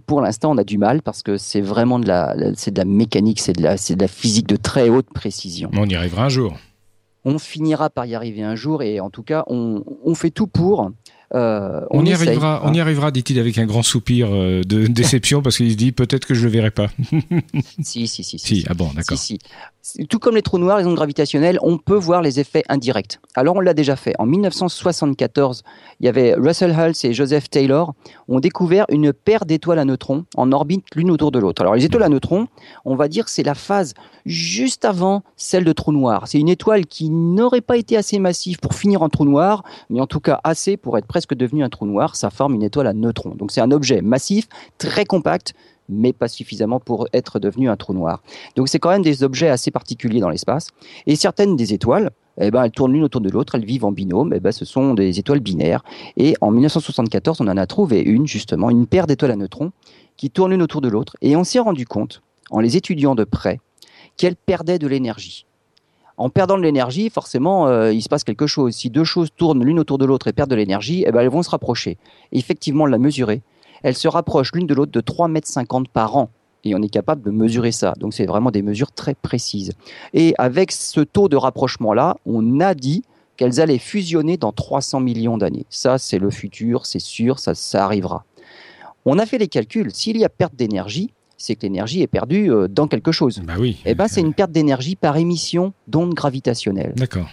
pour l'instant, on a du mal parce que c'est vraiment de la, de la mécanique, c'est de la, c'est de la physique de très haute précision. On y arrivera un jour on finira par y arriver un jour et en tout cas, on, fait tout pour. Euh, on, y arrivera, on y arrivera, dit-il avec un grand soupir euh, de déception parce qu'il se dit peut-être que je le verrai pas. si, si, si, si. ah bon, d'accord. Si, tout comme les trous noirs, les ondes gravitationnelles, on peut voir les effets indirects. Alors on l'a déjà fait. En 1974, il y avait Russell Hulse et Joseph Taylor ont découvert une paire d'étoiles à neutrons en orbite l'une autour de l'autre. Alors les étoiles à neutrons, on va dire c'est la phase juste avant celle de trou noir. C'est une étoile qui n'aurait pas été assez massive pour finir en trou noir, mais en tout cas assez pour être presque devenue un trou noir. Ça forme une étoile à neutrons. Donc c'est un objet massif, très compact, mais pas suffisamment pour être devenu un trou noir. Donc c'est quand même des objets assez particuliers dans l'espace. Et certaines des étoiles, eh ben, elles tournent l'une autour de l'autre, elles vivent en binôme, eh ben, ce sont des étoiles binaires. Et en 1974, on en a trouvé une, justement, une paire d'étoiles à neutrons qui tournent l'une autour de l'autre. Et on s'est rendu compte, en les étudiant de près, qu'elles perdaient de l'énergie. En perdant de l'énergie, forcément, euh, il se passe quelque chose. Si deux choses tournent l'une autour de l'autre et perdent de l'énergie, eh ben, elles vont se rapprocher. Et effectivement, on l'a mesuré elles se rapprochent l'une de l'autre de 3,50 m par an. Et on est capable de mesurer ça. Donc c'est vraiment des mesures très précises. Et avec ce taux de rapprochement-là, on a dit qu'elles allaient fusionner dans 300 millions d'années. Ça, c'est le futur, c'est sûr, ça, ça arrivera. On a fait les calculs. S'il y a perte d'énergie, c'est que l'énergie est perdue euh, dans quelque chose. Bah oui. Eh ben, c'est une perte d'énergie par émission d'ondes gravitationnelles. D'accord.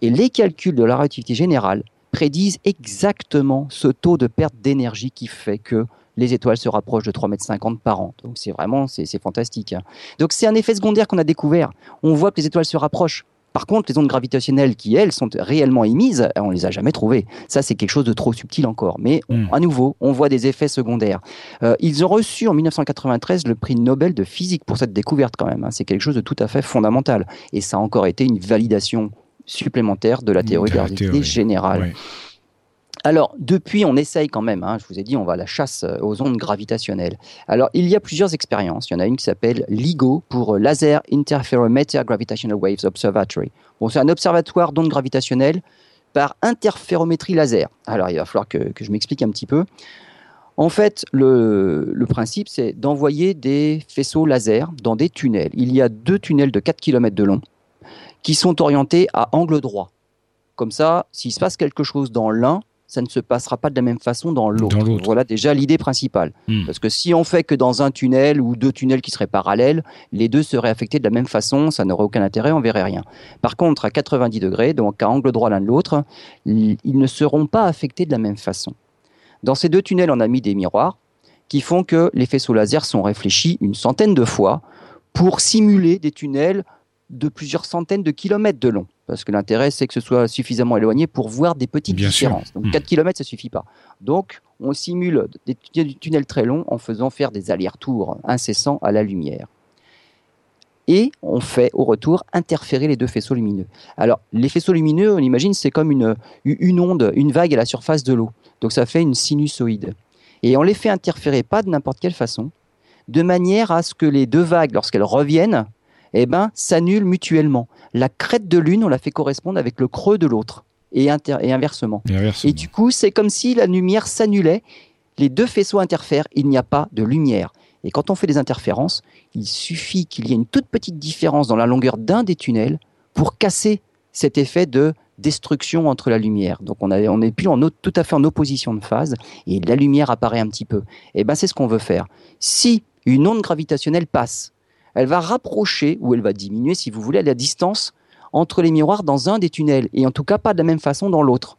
Et les calculs de la relativité générale prédisent exactement ce taux de perte d'énergie qui fait que les étoiles se rapprochent de 3,50 m par an. Donc c'est vraiment, c'est fantastique. Hein. Donc c'est un effet secondaire qu'on a découvert. On voit que les étoiles se rapprochent. Par contre, les ondes gravitationnelles qui, elles, sont réellement émises, on les a jamais trouvées. Ça, c'est quelque chose de trop subtil encore. Mais hmm. à nouveau, on voit des effets secondaires. Euh, ils ont reçu en 1993 le prix Nobel de physique pour cette découverte quand même. Hein. C'est quelque chose de tout à fait fondamental. Et ça a encore été une validation supplémentaire de la théorie de la relativité générale. Alors, depuis, on essaye quand même, hein, je vous ai dit, on va à la chasse euh, aux ondes gravitationnelles. Alors, il y a plusieurs expériences. Il y en a une qui s'appelle LIGO pour euh, Laser Interferometer Gravitational Waves Observatory. Bon, c'est un observatoire d'ondes gravitationnelles par interférométrie laser. Alors, il va falloir que, je m'explique un petit peu. En fait, le, le principe, c'est d'envoyer des faisceaux laser dans des tunnels. Il y a deux tunnels de 4 km de long qui sont orientés à angle droit. Comme ça, s'il se passe quelque chose dans l'un, ça ne se passera pas de la même façon dans l'autre. Voilà déjà l'idée principale. Hmm. Parce que si on fait que dans un tunnel ou deux tunnels qui seraient parallèles, les deux seraient affectés de la même façon, ça n'aurait aucun intérêt, on verrait rien. Par contre, à 90 degrés, donc à angle droit l'un de l'autre, ils ne seront pas affectés de la même façon. Dans ces deux tunnels, on a mis des miroirs qui font que les faisceaux laser sont réfléchis une centaine de fois pour simuler des tunnels de plusieurs centaines de kilomètres de long parce que l'intérêt, c'est que ce soit suffisamment éloigné pour voir des petites différences. Donc 4 km, ça suffit pas. Donc, on simule des tunnels très longs en faisant faire des allers-retours incessants à la lumière. Et on fait au retour interférer les deux faisceaux lumineux. Alors, les faisceaux lumineux, on imagine, c'est comme une, une onde, une vague à la surface de l'eau. Donc, ça fait une sinusoïde. Et on les fait interférer pas de n'importe quelle façon, de manière à ce que les deux vagues, lorsqu'elles reviennent, eh ben, s'annulent mutuellement. La crête de l'une, on la fait correspondre avec le creux de l'autre, et, inversement. et, du coup, c'est comme si la lumière s'annulait, les deux faisceaux interfèrent, il n'y a pas de lumière. Et quand on fait des interférences, il suffit qu'il y ait une toute petite différence dans la longueur d'un des tunnels pour casser cet effet de destruction entre la lumière. Donc on n'est plus en, tout à fait en opposition de phase et la lumière apparaît un petit peu. Et eh ben c'est ce qu'on veut faire. Si une onde gravitationnelle passe elle va rapprocher, ou elle va diminuer, si vous voulez, la distance entre les miroirs dans un des tunnels, et en tout cas pas de la même façon dans l'autre.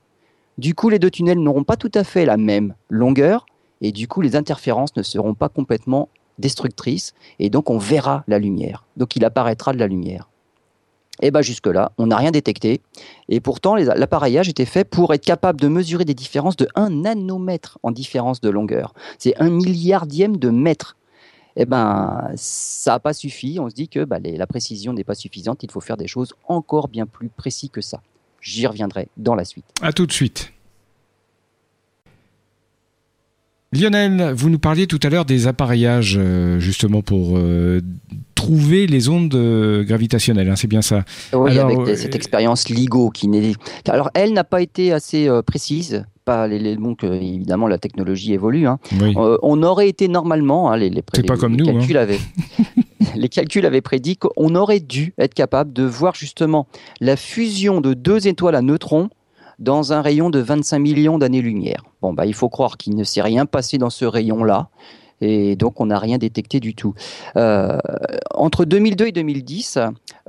Du coup, les deux tunnels n'auront pas tout à fait la même longueur, et du coup, les interférences ne seront pas complètement destructrices, et donc on verra la lumière. Donc il apparaîtra de la lumière. Et bien jusque-là, on n'a rien détecté. Et pourtant, l'appareillage était fait pour être capable de mesurer des différences de 1 nanomètre en différence de longueur. C'est un milliardième de mètre eh ben, ça n'a pas suffi. On se dit que bah, la précision n'est pas suffisante. Il faut faire des choses encore bien plus précises que ça. J'y reviendrai dans la suite. À tout de suite. Lionel, vous nous parliez tout à l'heure des appareillages euh, justement pour euh, trouver les ondes euh, gravitationnelles, hein, c'est bien ça. Oui, avec cette expérience LIGO qui n'est. Alors, elle n'a pas été assez précise pas les, donc évidemment la technologie évolue. Hein. on aurait été normalement, hein, les, pas comme nous, calculs avaient, les calculs avaient prédit qu'on aurait dû être capable de voir justement la fusion de deux étoiles à neutrons dans un rayon de 25 millions d'années-lumière. Bon, bah, il faut croire qu'il ne s'est rien passé dans ce rayon-là. Et donc, on n'a rien détecté du tout. Euh, entre 2002 et 2010,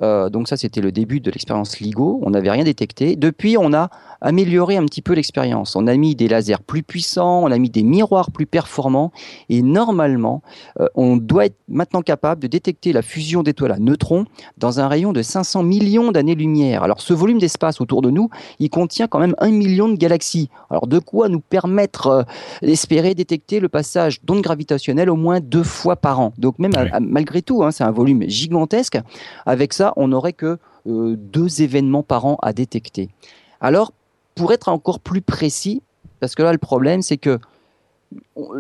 euh, donc ça, c'était le début de l'expérience LIGO, on n'avait rien détecté. Depuis, on a amélioré un petit peu l'expérience. On a mis des lasers plus puissants, on a mis des miroirs plus performants, et normalement, euh, on doit être maintenant capable de détecter la fusion d'étoiles à neutrons dans un rayon de 500 millions d'années-lumière. Alors ce volume d'espace autour de nous, il contient quand même un million de galaxies. Alors de quoi nous permettre d'espérer détecter le passage d'ondes gravitationnelles au moins deux fois par an. Donc même malgré tout, hein, c'est un volume gigantesque. Avec ça, on n'aurait que euh, deux événements par an à détecter. Alors, pour être encore plus précis, parce que là, le problème, c'est que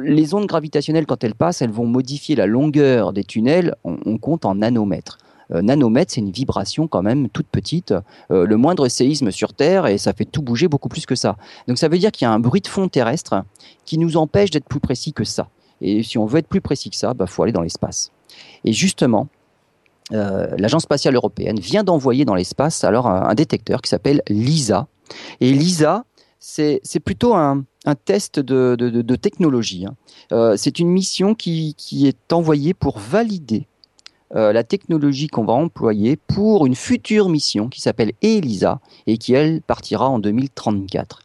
les ondes gravitationnelles, quand elles passent, elles vont modifier la longueur des tunnels, on, compte en nanomètres. Euh, nanomètres, c'est une vibration quand même toute petite. Euh, le moindre séisme sur Terre, et ça fait tout bouger beaucoup plus que ça. Donc ça veut dire qu'il y a un bruit de fond terrestre qui nous empêche d'être plus précis que ça. Et si on veut être plus précis que ça, il bah, faut aller dans l'espace. Et justement, euh, l'Agence spatiale européenne vient d'envoyer dans l'espace alors un détecteur qui s'appelle LISA, et LISA, c'est plutôt un, test de, technologie. Hein. Euh, c'est une mission qui, est envoyée pour valider euh, la technologie qu'on va employer pour une future mission qui s'appelle ELISA et qui, elle, partira en 2034.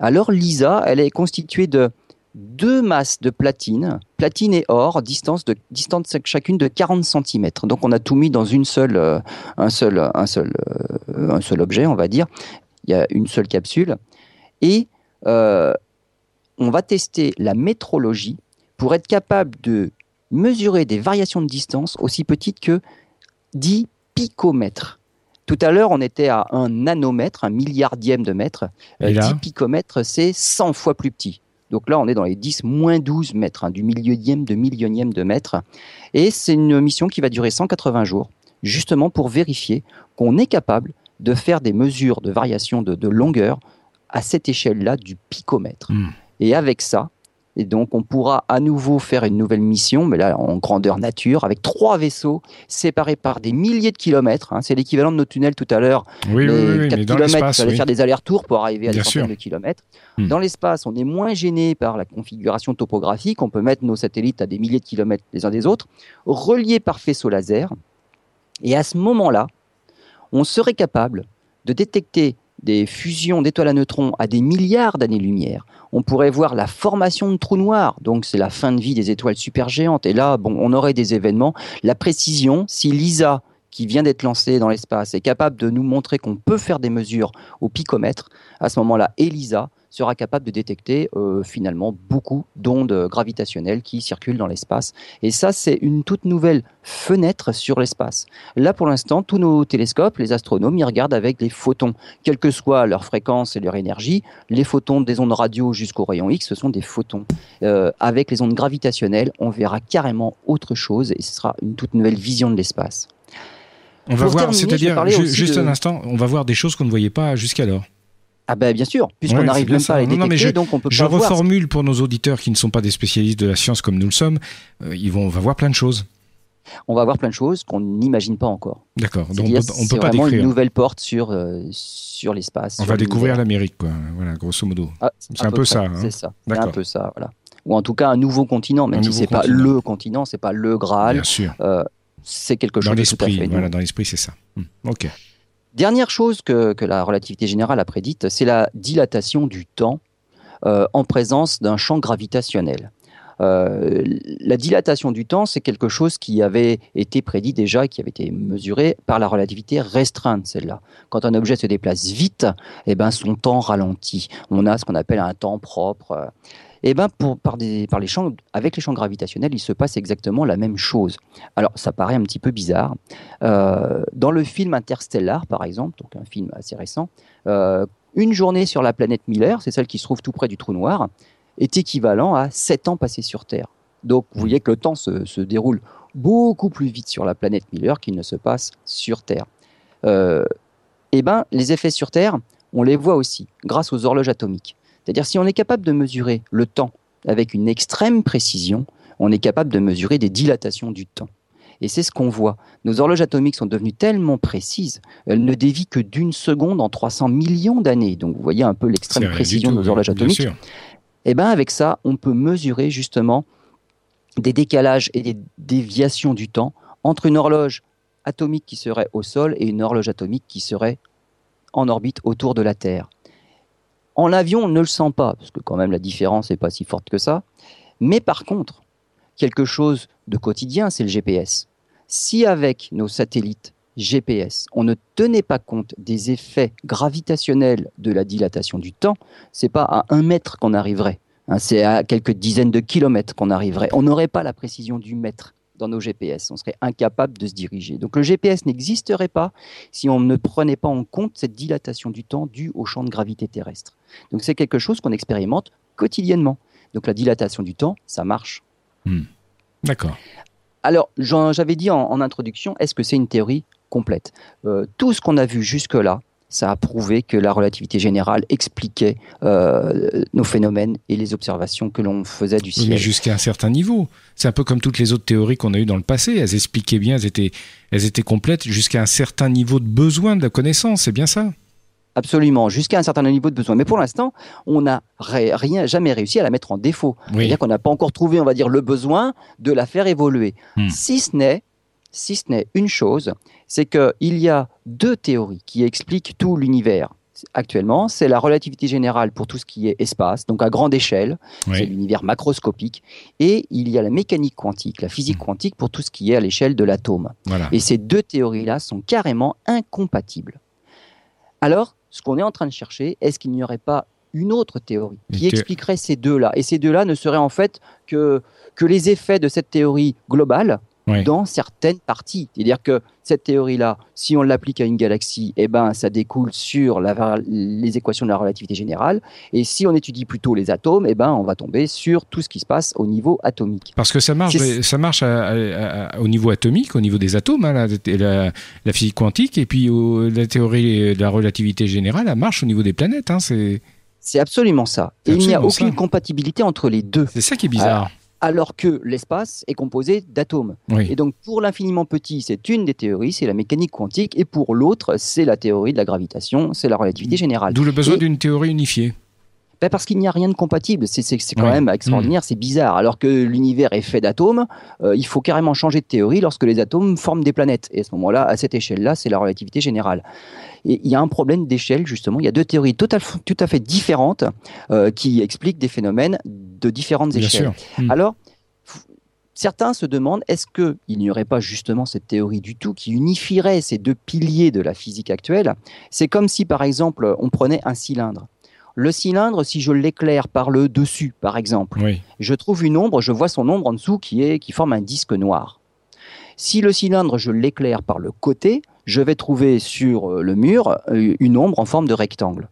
Alors, l'ISA, elle est constituée de deux masses de platine, platine et or, distance, de, distance chacune de 40 cm. Donc, on a tout mis dans une seule, euh, un, seul, un, seul, euh, un seul objet, on va dire. Il y a une seule capsule. Et on va tester la métrologie pour être capable de mesurer des variations de distance aussi petites que 10 picomètres. Tout à l'heure, on était à un nanomètre, un milliardième de mètre. 10 euh, picomètres, c'est 100 fois plus petit. Donc là, on est dans les 10 moins 12 mètres, hein, du millionième de millionième de mètre. Et c'est une mission qui va durer 180 jours, justement pour vérifier qu'on est capable de faire des mesures de variation de, longueur à cette échelle-là du picomètre. Hmm. Et avec ça, et donc, on pourra à nouveau faire une nouvelle mission, mais là en grandeur nature, avec trois vaisseaux séparés par des milliers de kilomètres. Hein. C'est l'équivalent de nos tunnels tout à l'heure. Oui, oui, oui, 4 kilomètres, il fallait faire des allers-retours pour arriver à des centaines de kilomètres. Hmm. Dans l'espace, on est moins gêné par la configuration topographique. On peut mettre nos satellites à des milliers de kilomètres les uns des autres, reliés par faisceau laser. Et à ce moment-là, on serait capable de détecter des fusions d'étoiles à neutrons à des milliards d'années-lumière, on pourrait voir la formation de trous noirs, donc c'est la fin de vie des étoiles supergéantes. Et là, bon, on aurait des événements. La précision, si l'ISA qui vient d'être lancée dans l'espace est capable de nous montrer qu'on peut faire des mesures au picomètre, à ce moment-là, ELISA sera capable de détecter euh, finalement beaucoup d'ondes gravitationnelles qui circulent dans l'espace. Et ça, c'est une toute nouvelle fenêtre sur l'espace. Là, pour l'instant, tous nos télescopes, les astronomes, ils regardent avec des photons, quelle que soit leur fréquence et leur énergie. Les photons des ondes radio jusqu'au rayon X, ce sont des photons. Euh, avec les ondes gravitationnelles, on verra carrément autre chose et ce sera une toute nouvelle vision de l'espace. On va voir, c'est-à-dire, juste un instant, on va voir des choses qu'on ne voyait pas jusqu'alors. Ah ben bien sûr, puisqu'on n'arrive même pas à les détecter, je, donc on peut je reformule pour nos auditeurs qui ne sont pas des spécialistes de la science comme nous le sommes. Euh, ils vont, on va voir plein de choses. On va voir plein de choses qu'on n'imagine pas encore. D'accord. Donc on peut, pas décrire. une nouvelle porte sur euh, sur l'espace. On va découvrir l'Amérique, quoi. Voilà, grosso modo. Ah, c'est un peu ça. Hein. C'est ça. C'est un peu ça, voilà. Ou en tout cas un nouveau continent, même si c'est pas le continent, c'est pas le Graal. Bien sûr. Euh, c'est quelque chose dans l'esprit. Voilà, dans l'esprit, c'est ça. Hmm. Ok. Dernière chose que, la relativité générale a prédite, c'est la dilatation du temps euh, en présence d'un champ gravitationnel. Euh, la dilatation du temps, c'est quelque chose qui avait été prédit déjà, qui avait été mesuré par la relativité restreinte, celle-là. Quand un objet se déplace vite, eh ben, son temps ralentit. On a ce qu'on appelle un temps propre. Et eh ben avec les champs gravitationnels, il se passe exactement la même chose. Alors, ça paraît un petit peu bizarre. Euh, dans le film Interstellar, par exemple, donc un film assez récent, euh, une journée sur la planète Miller, c'est celle qui se trouve tout près du trou noir, est équivalent à 7 ans passés sur Terre. Donc, vous voyez que le temps se, se déroule beaucoup plus vite sur la planète Miller qu'il ne se passe sur Terre. Euh, eh ben, les effets sur Terre, on les voit aussi grâce aux horloges atomiques. C'est-à-dire si on est capable de mesurer le temps avec une extrême précision, on est capable de mesurer des dilatations du temps. Et c'est ce qu'on voit. Nos horloges atomiques sont devenues tellement précises, elles ne dévient que d'une seconde en 300 millions d'années. Donc vous voyez un peu l'extrême précision de nos horloges atomiques. Et eh bien avec ça, on peut mesurer justement des décalages et des déviations du temps entre une horloge atomique qui serait au sol et une horloge atomique qui serait en orbite autour de la Terre. En avion, on ne le sent pas, parce que quand même la différence n'est pas si forte que ça. Mais par contre, quelque chose de quotidien, c'est le GPS. Si avec nos satellites GPS, on ne tenait pas compte des effets gravitationnels de la dilatation du temps, c'est pas à un mètre qu'on arriverait. Hein, c'est à quelques dizaines de kilomètres qu'on arriverait. On n'aurait pas la précision du mètre dans nos GPS. On serait incapable de se diriger. Donc le GPS n'existerait pas si on ne prenait pas en compte cette dilatation du temps due au champ de gravité terrestre. Donc c'est quelque chose qu'on expérimente quotidiennement. Donc la dilatation du temps, ça marche. Hmm. D'accord. Alors j'avais dit en, introduction, est-ce que c'est une théorie complète? Euh, Tout ce qu'on a vu jusque-là, ça a prouvé que la relativité générale expliquait euh, nos phénomènes et les observations que l'on faisait du ciel. Mais jusqu'à un certain niveau. C'est un peu comme toutes les autres théories qu'on a eues dans le passé. Elles expliquaient bien, elles étaient, elles étaient complètes jusqu'à un certain niveau de besoin de la connaissance. C'est bien ça? Absolument, jusqu'à un certain niveau de besoin. Mais pour l'instant, on n'a rien, jamais réussi à la mettre en défaut. C'est-à-dire qu'on n'a pas encore trouvé, on va dire, le besoin de la faire évoluer. Hmm. Si ce n'est si ce n'est une chose, c'est qu'il y a deux théories qui expliquent tout l'univers actuellement, c'est la relativité générale pour tout ce qui est espace, donc à grande échelle, c'est l'univers macroscopique, et il y a la mécanique quantique, la physique hmm. quantique pour tout ce qui est à l'échelle de l'atome. Et ces deux théories-là sont carrément incompatibles. Alors, ce qu'on est en train de chercher, est-ce qu'il n'y aurait pas une autre théorie qui expliquerait ces deux-là? Et ces deux-là ne seraient en fait que, que les effets de cette théorie globale dans certaines parties. C'est-à-dire que cette théorie-là, si on l'applique à une galaxie, eh ben, ça découle sur la, les équations de la relativité générale. Et si on étudie plutôt les atomes, eh ben, on va tomber sur tout ce qui se passe au niveau atomique. Parce que ça marche, ça marche au niveau atomique, au niveau des atomes, hein, la, physique quantique, et puis la théorie de la relativité générale, elle marche au niveau des planètes. Hein, c'est absolument ça. Et il n'y a aucune compatibilité entre les deux. C'est ça qui est bizarre alors que l'espace est composé d'atomes. Et donc pour l'infiniment petit, c'est une des théories, c'est la mécanique quantique, et pour l'autre, c'est la théorie de la gravitation, c'est la relativité générale. D'où le besoin d'une théorie unifiée. Ben parce qu'il n'y a rien de compatible. C'est quand même extraordinaire, hmm. c'est bizarre. Alors que l'univers est fait d'atomes, euh, il faut carrément changer de théorie lorsque les atomes forment des planètes. Et à ce moment-là, à cette échelle-là, c'est la relativité générale. Et il y a un problème d'échelle, justement. Il y a deux théories tout à, fait différentes euh, qui expliquent des phénomènes de différentes échelles. Hmm. Alors, certains se demandent est-ce qu'il n'y aurait pas justement cette théorie du tout qui unifierait ces deux piliers de la physique actuelle? C'est comme si, par exemple, on prenait un cylindre. Le cylindre, si je l'éclaire par le dessus, par exemple, je trouve une ombre, je vois son ombre en dessous qui, est, qui forme un disque noir. Si le cylindre, je l'éclaire par le côté, je vais trouver sur euh, le mur euh, une ombre en forme de rectangle.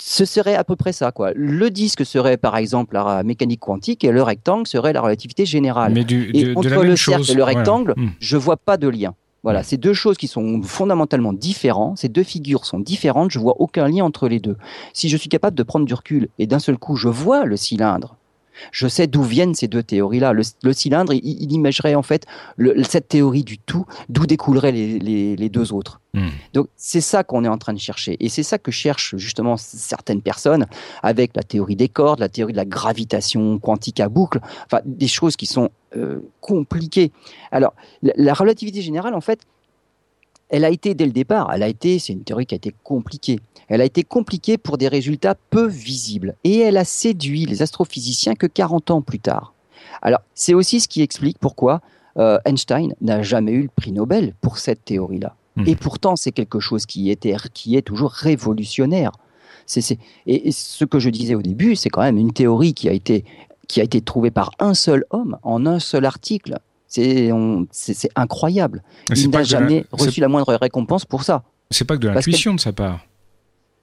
Ce serait à peu près ça, quoi. Le disque serait par exemple la mécanique quantique et le rectangle serait la relativité générale. Mais et entre le cercle et le rectangle, hmm. je vois pas de lien. Voilà, c'est deux choses qui sont fondamentalement différentes. Ces deux figures sont différentes. Je vois aucun lien entre les deux. Si je suis capable de prendre du recul et d'un seul coup je vois le cylindre je sais d'où viennent ces deux théories-là. Le, cylindre, il, imagerait en fait cette théorie du tout, d'où découleraient les, deux autres. Hmm. Donc c'est ça qu'on est en train de chercher. Et c'est ça que cherchent justement certaines personnes avec la théorie des cordes, la théorie de la gravitation quantique à boucle, enfin des choses qui sont euh, compliquées. Alors la relativité générale, en fait, elle a été dès le départ, elle a été, c'est une théorie qui a été compliquée. Elle a été compliquée pour des résultats peu visibles et elle a séduit les astrophysiciens que 40 ans plus tard. Alors, c'est aussi ce qui explique pourquoi euh, Einstein n'a jamais eu le prix Nobel pour cette théorie-là. Hmm. Et pourtant, c'est quelque chose qui, était, qui est toujours révolutionnaire. et, ce que je disais au début, c'est quand même une théorie qui a été, qui a été trouvée par un seul homme en un seul article. C'est incroyable. Il n'a jamais reçu la moindre récompense pour ça. C'est pas que de l'intuition de sa part.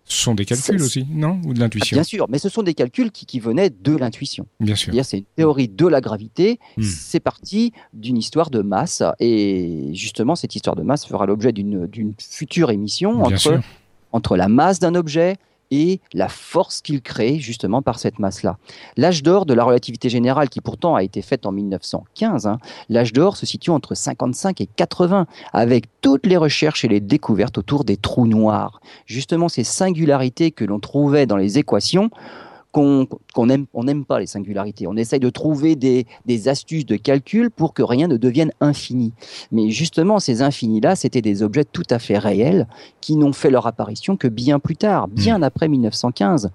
Ce sont des calculs aussi, non? Ou de l'intuition? Bien sûr, mais ce sont des calculs qui, venaient de l'intuition. Bien sûr. C'est une théorie de la gravité. Hmm. C'est parti d'une histoire de masse. Et justement, cette histoire de masse fera l'objet d'une future émission entre, entre la masse d'un objet, et la force qu'il crée justement par cette masse-là. L'âge d'or de la relativité générale, qui pourtant a été faite en 1915, hein, l'âge d'or se situe entre 55 et 80, avec toutes les recherches et les découvertes autour des trous noirs. Justement, ces singularités que l'on trouvait dans les équations, qu'on n'aime on pas les singularités. On essaye de trouver des, astuces de calcul pour que rien ne devienne infini. Mais justement, ces infinis-là, c'était des objets tout à fait réels qui n'ont fait leur apparition que bien plus tard, bien hmm. après 1915.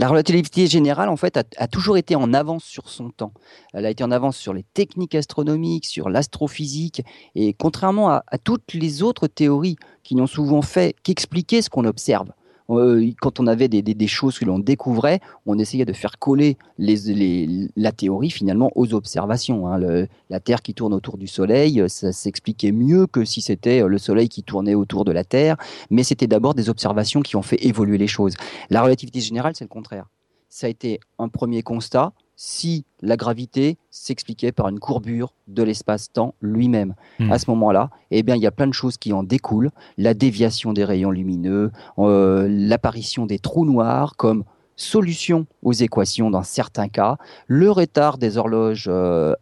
La relativité générale, en fait, a, toujours été en avance sur son temps. Elle a été en avance sur les techniques astronomiques, sur l'astrophysique, et contrairement à, à, toutes les autres théories qui n'ont souvent fait qu'expliquer ce qu'on observe, euh, quand on avait des, choses que l'on découvrait, on essayait de faire coller la théorie finalement aux observations. Hein. la Terre qui tourne autour du Soleil, ça s'expliquait mieux que si c'était le Soleil qui tournait autour de la Terre, mais c'était d'abord des observations qui ont fait évoluer les choses. La relativité générale, c'est le contraire. Ça a été un premier constat, si la gravité s'expliquait par une courbure de l'espace-temps lui-même. Hmm. À ce moment-là, eh bien, il y a plein de choses qui en découlent. La déviation des rayons lumineux, euh, l'apparition des trous noirs comme solution aux équations dans certains cas, le retard des horloges euh,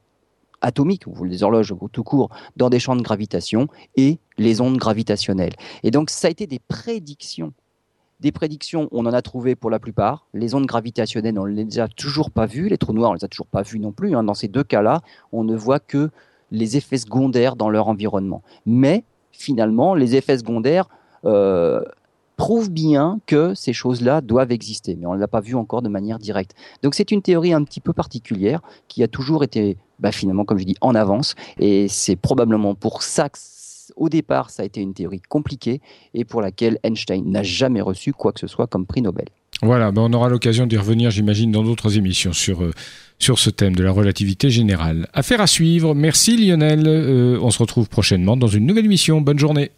atomiques, ou les horloges tout court, dans des champs de gravitation, et les ondes gravitationnelles. Et donc, ça a été des prédictions Des prédictions, on en a trouvé pour la plupart. Les ondes gravitationnelles, on ne les a toujours pas vues. Les trous noirs, on ne les a toujours pas vus non plus. Hein. Dans ces deux cas-là, on ne voit que les effets secondaires dans leur environnement. Mais finalement, les effets secondaires euh, prouvent bien que ces choses-là doivent exister, mais on ne l'a pas vu encore de manière directe. Donc c'est une théorie un petit peu particulière qui a toujours été, bah, finalement, comme je dis, en avance, et c'est probablement pour ça que au départ, ça a été une théorie compliquée et pour laquelle Einstein n'a jamais reçu quoi que ce soit comme prix Nobel. Voilà, ben on aura l'occasion d'y revenir, j'imagine, dans d'autres émissions sur, euh, sur ce thème de la relativité générale. Affaire à suivre. Merci Lionel. Euh, on se retrouve prochainement dans une nouvelle émission. Bonne journée.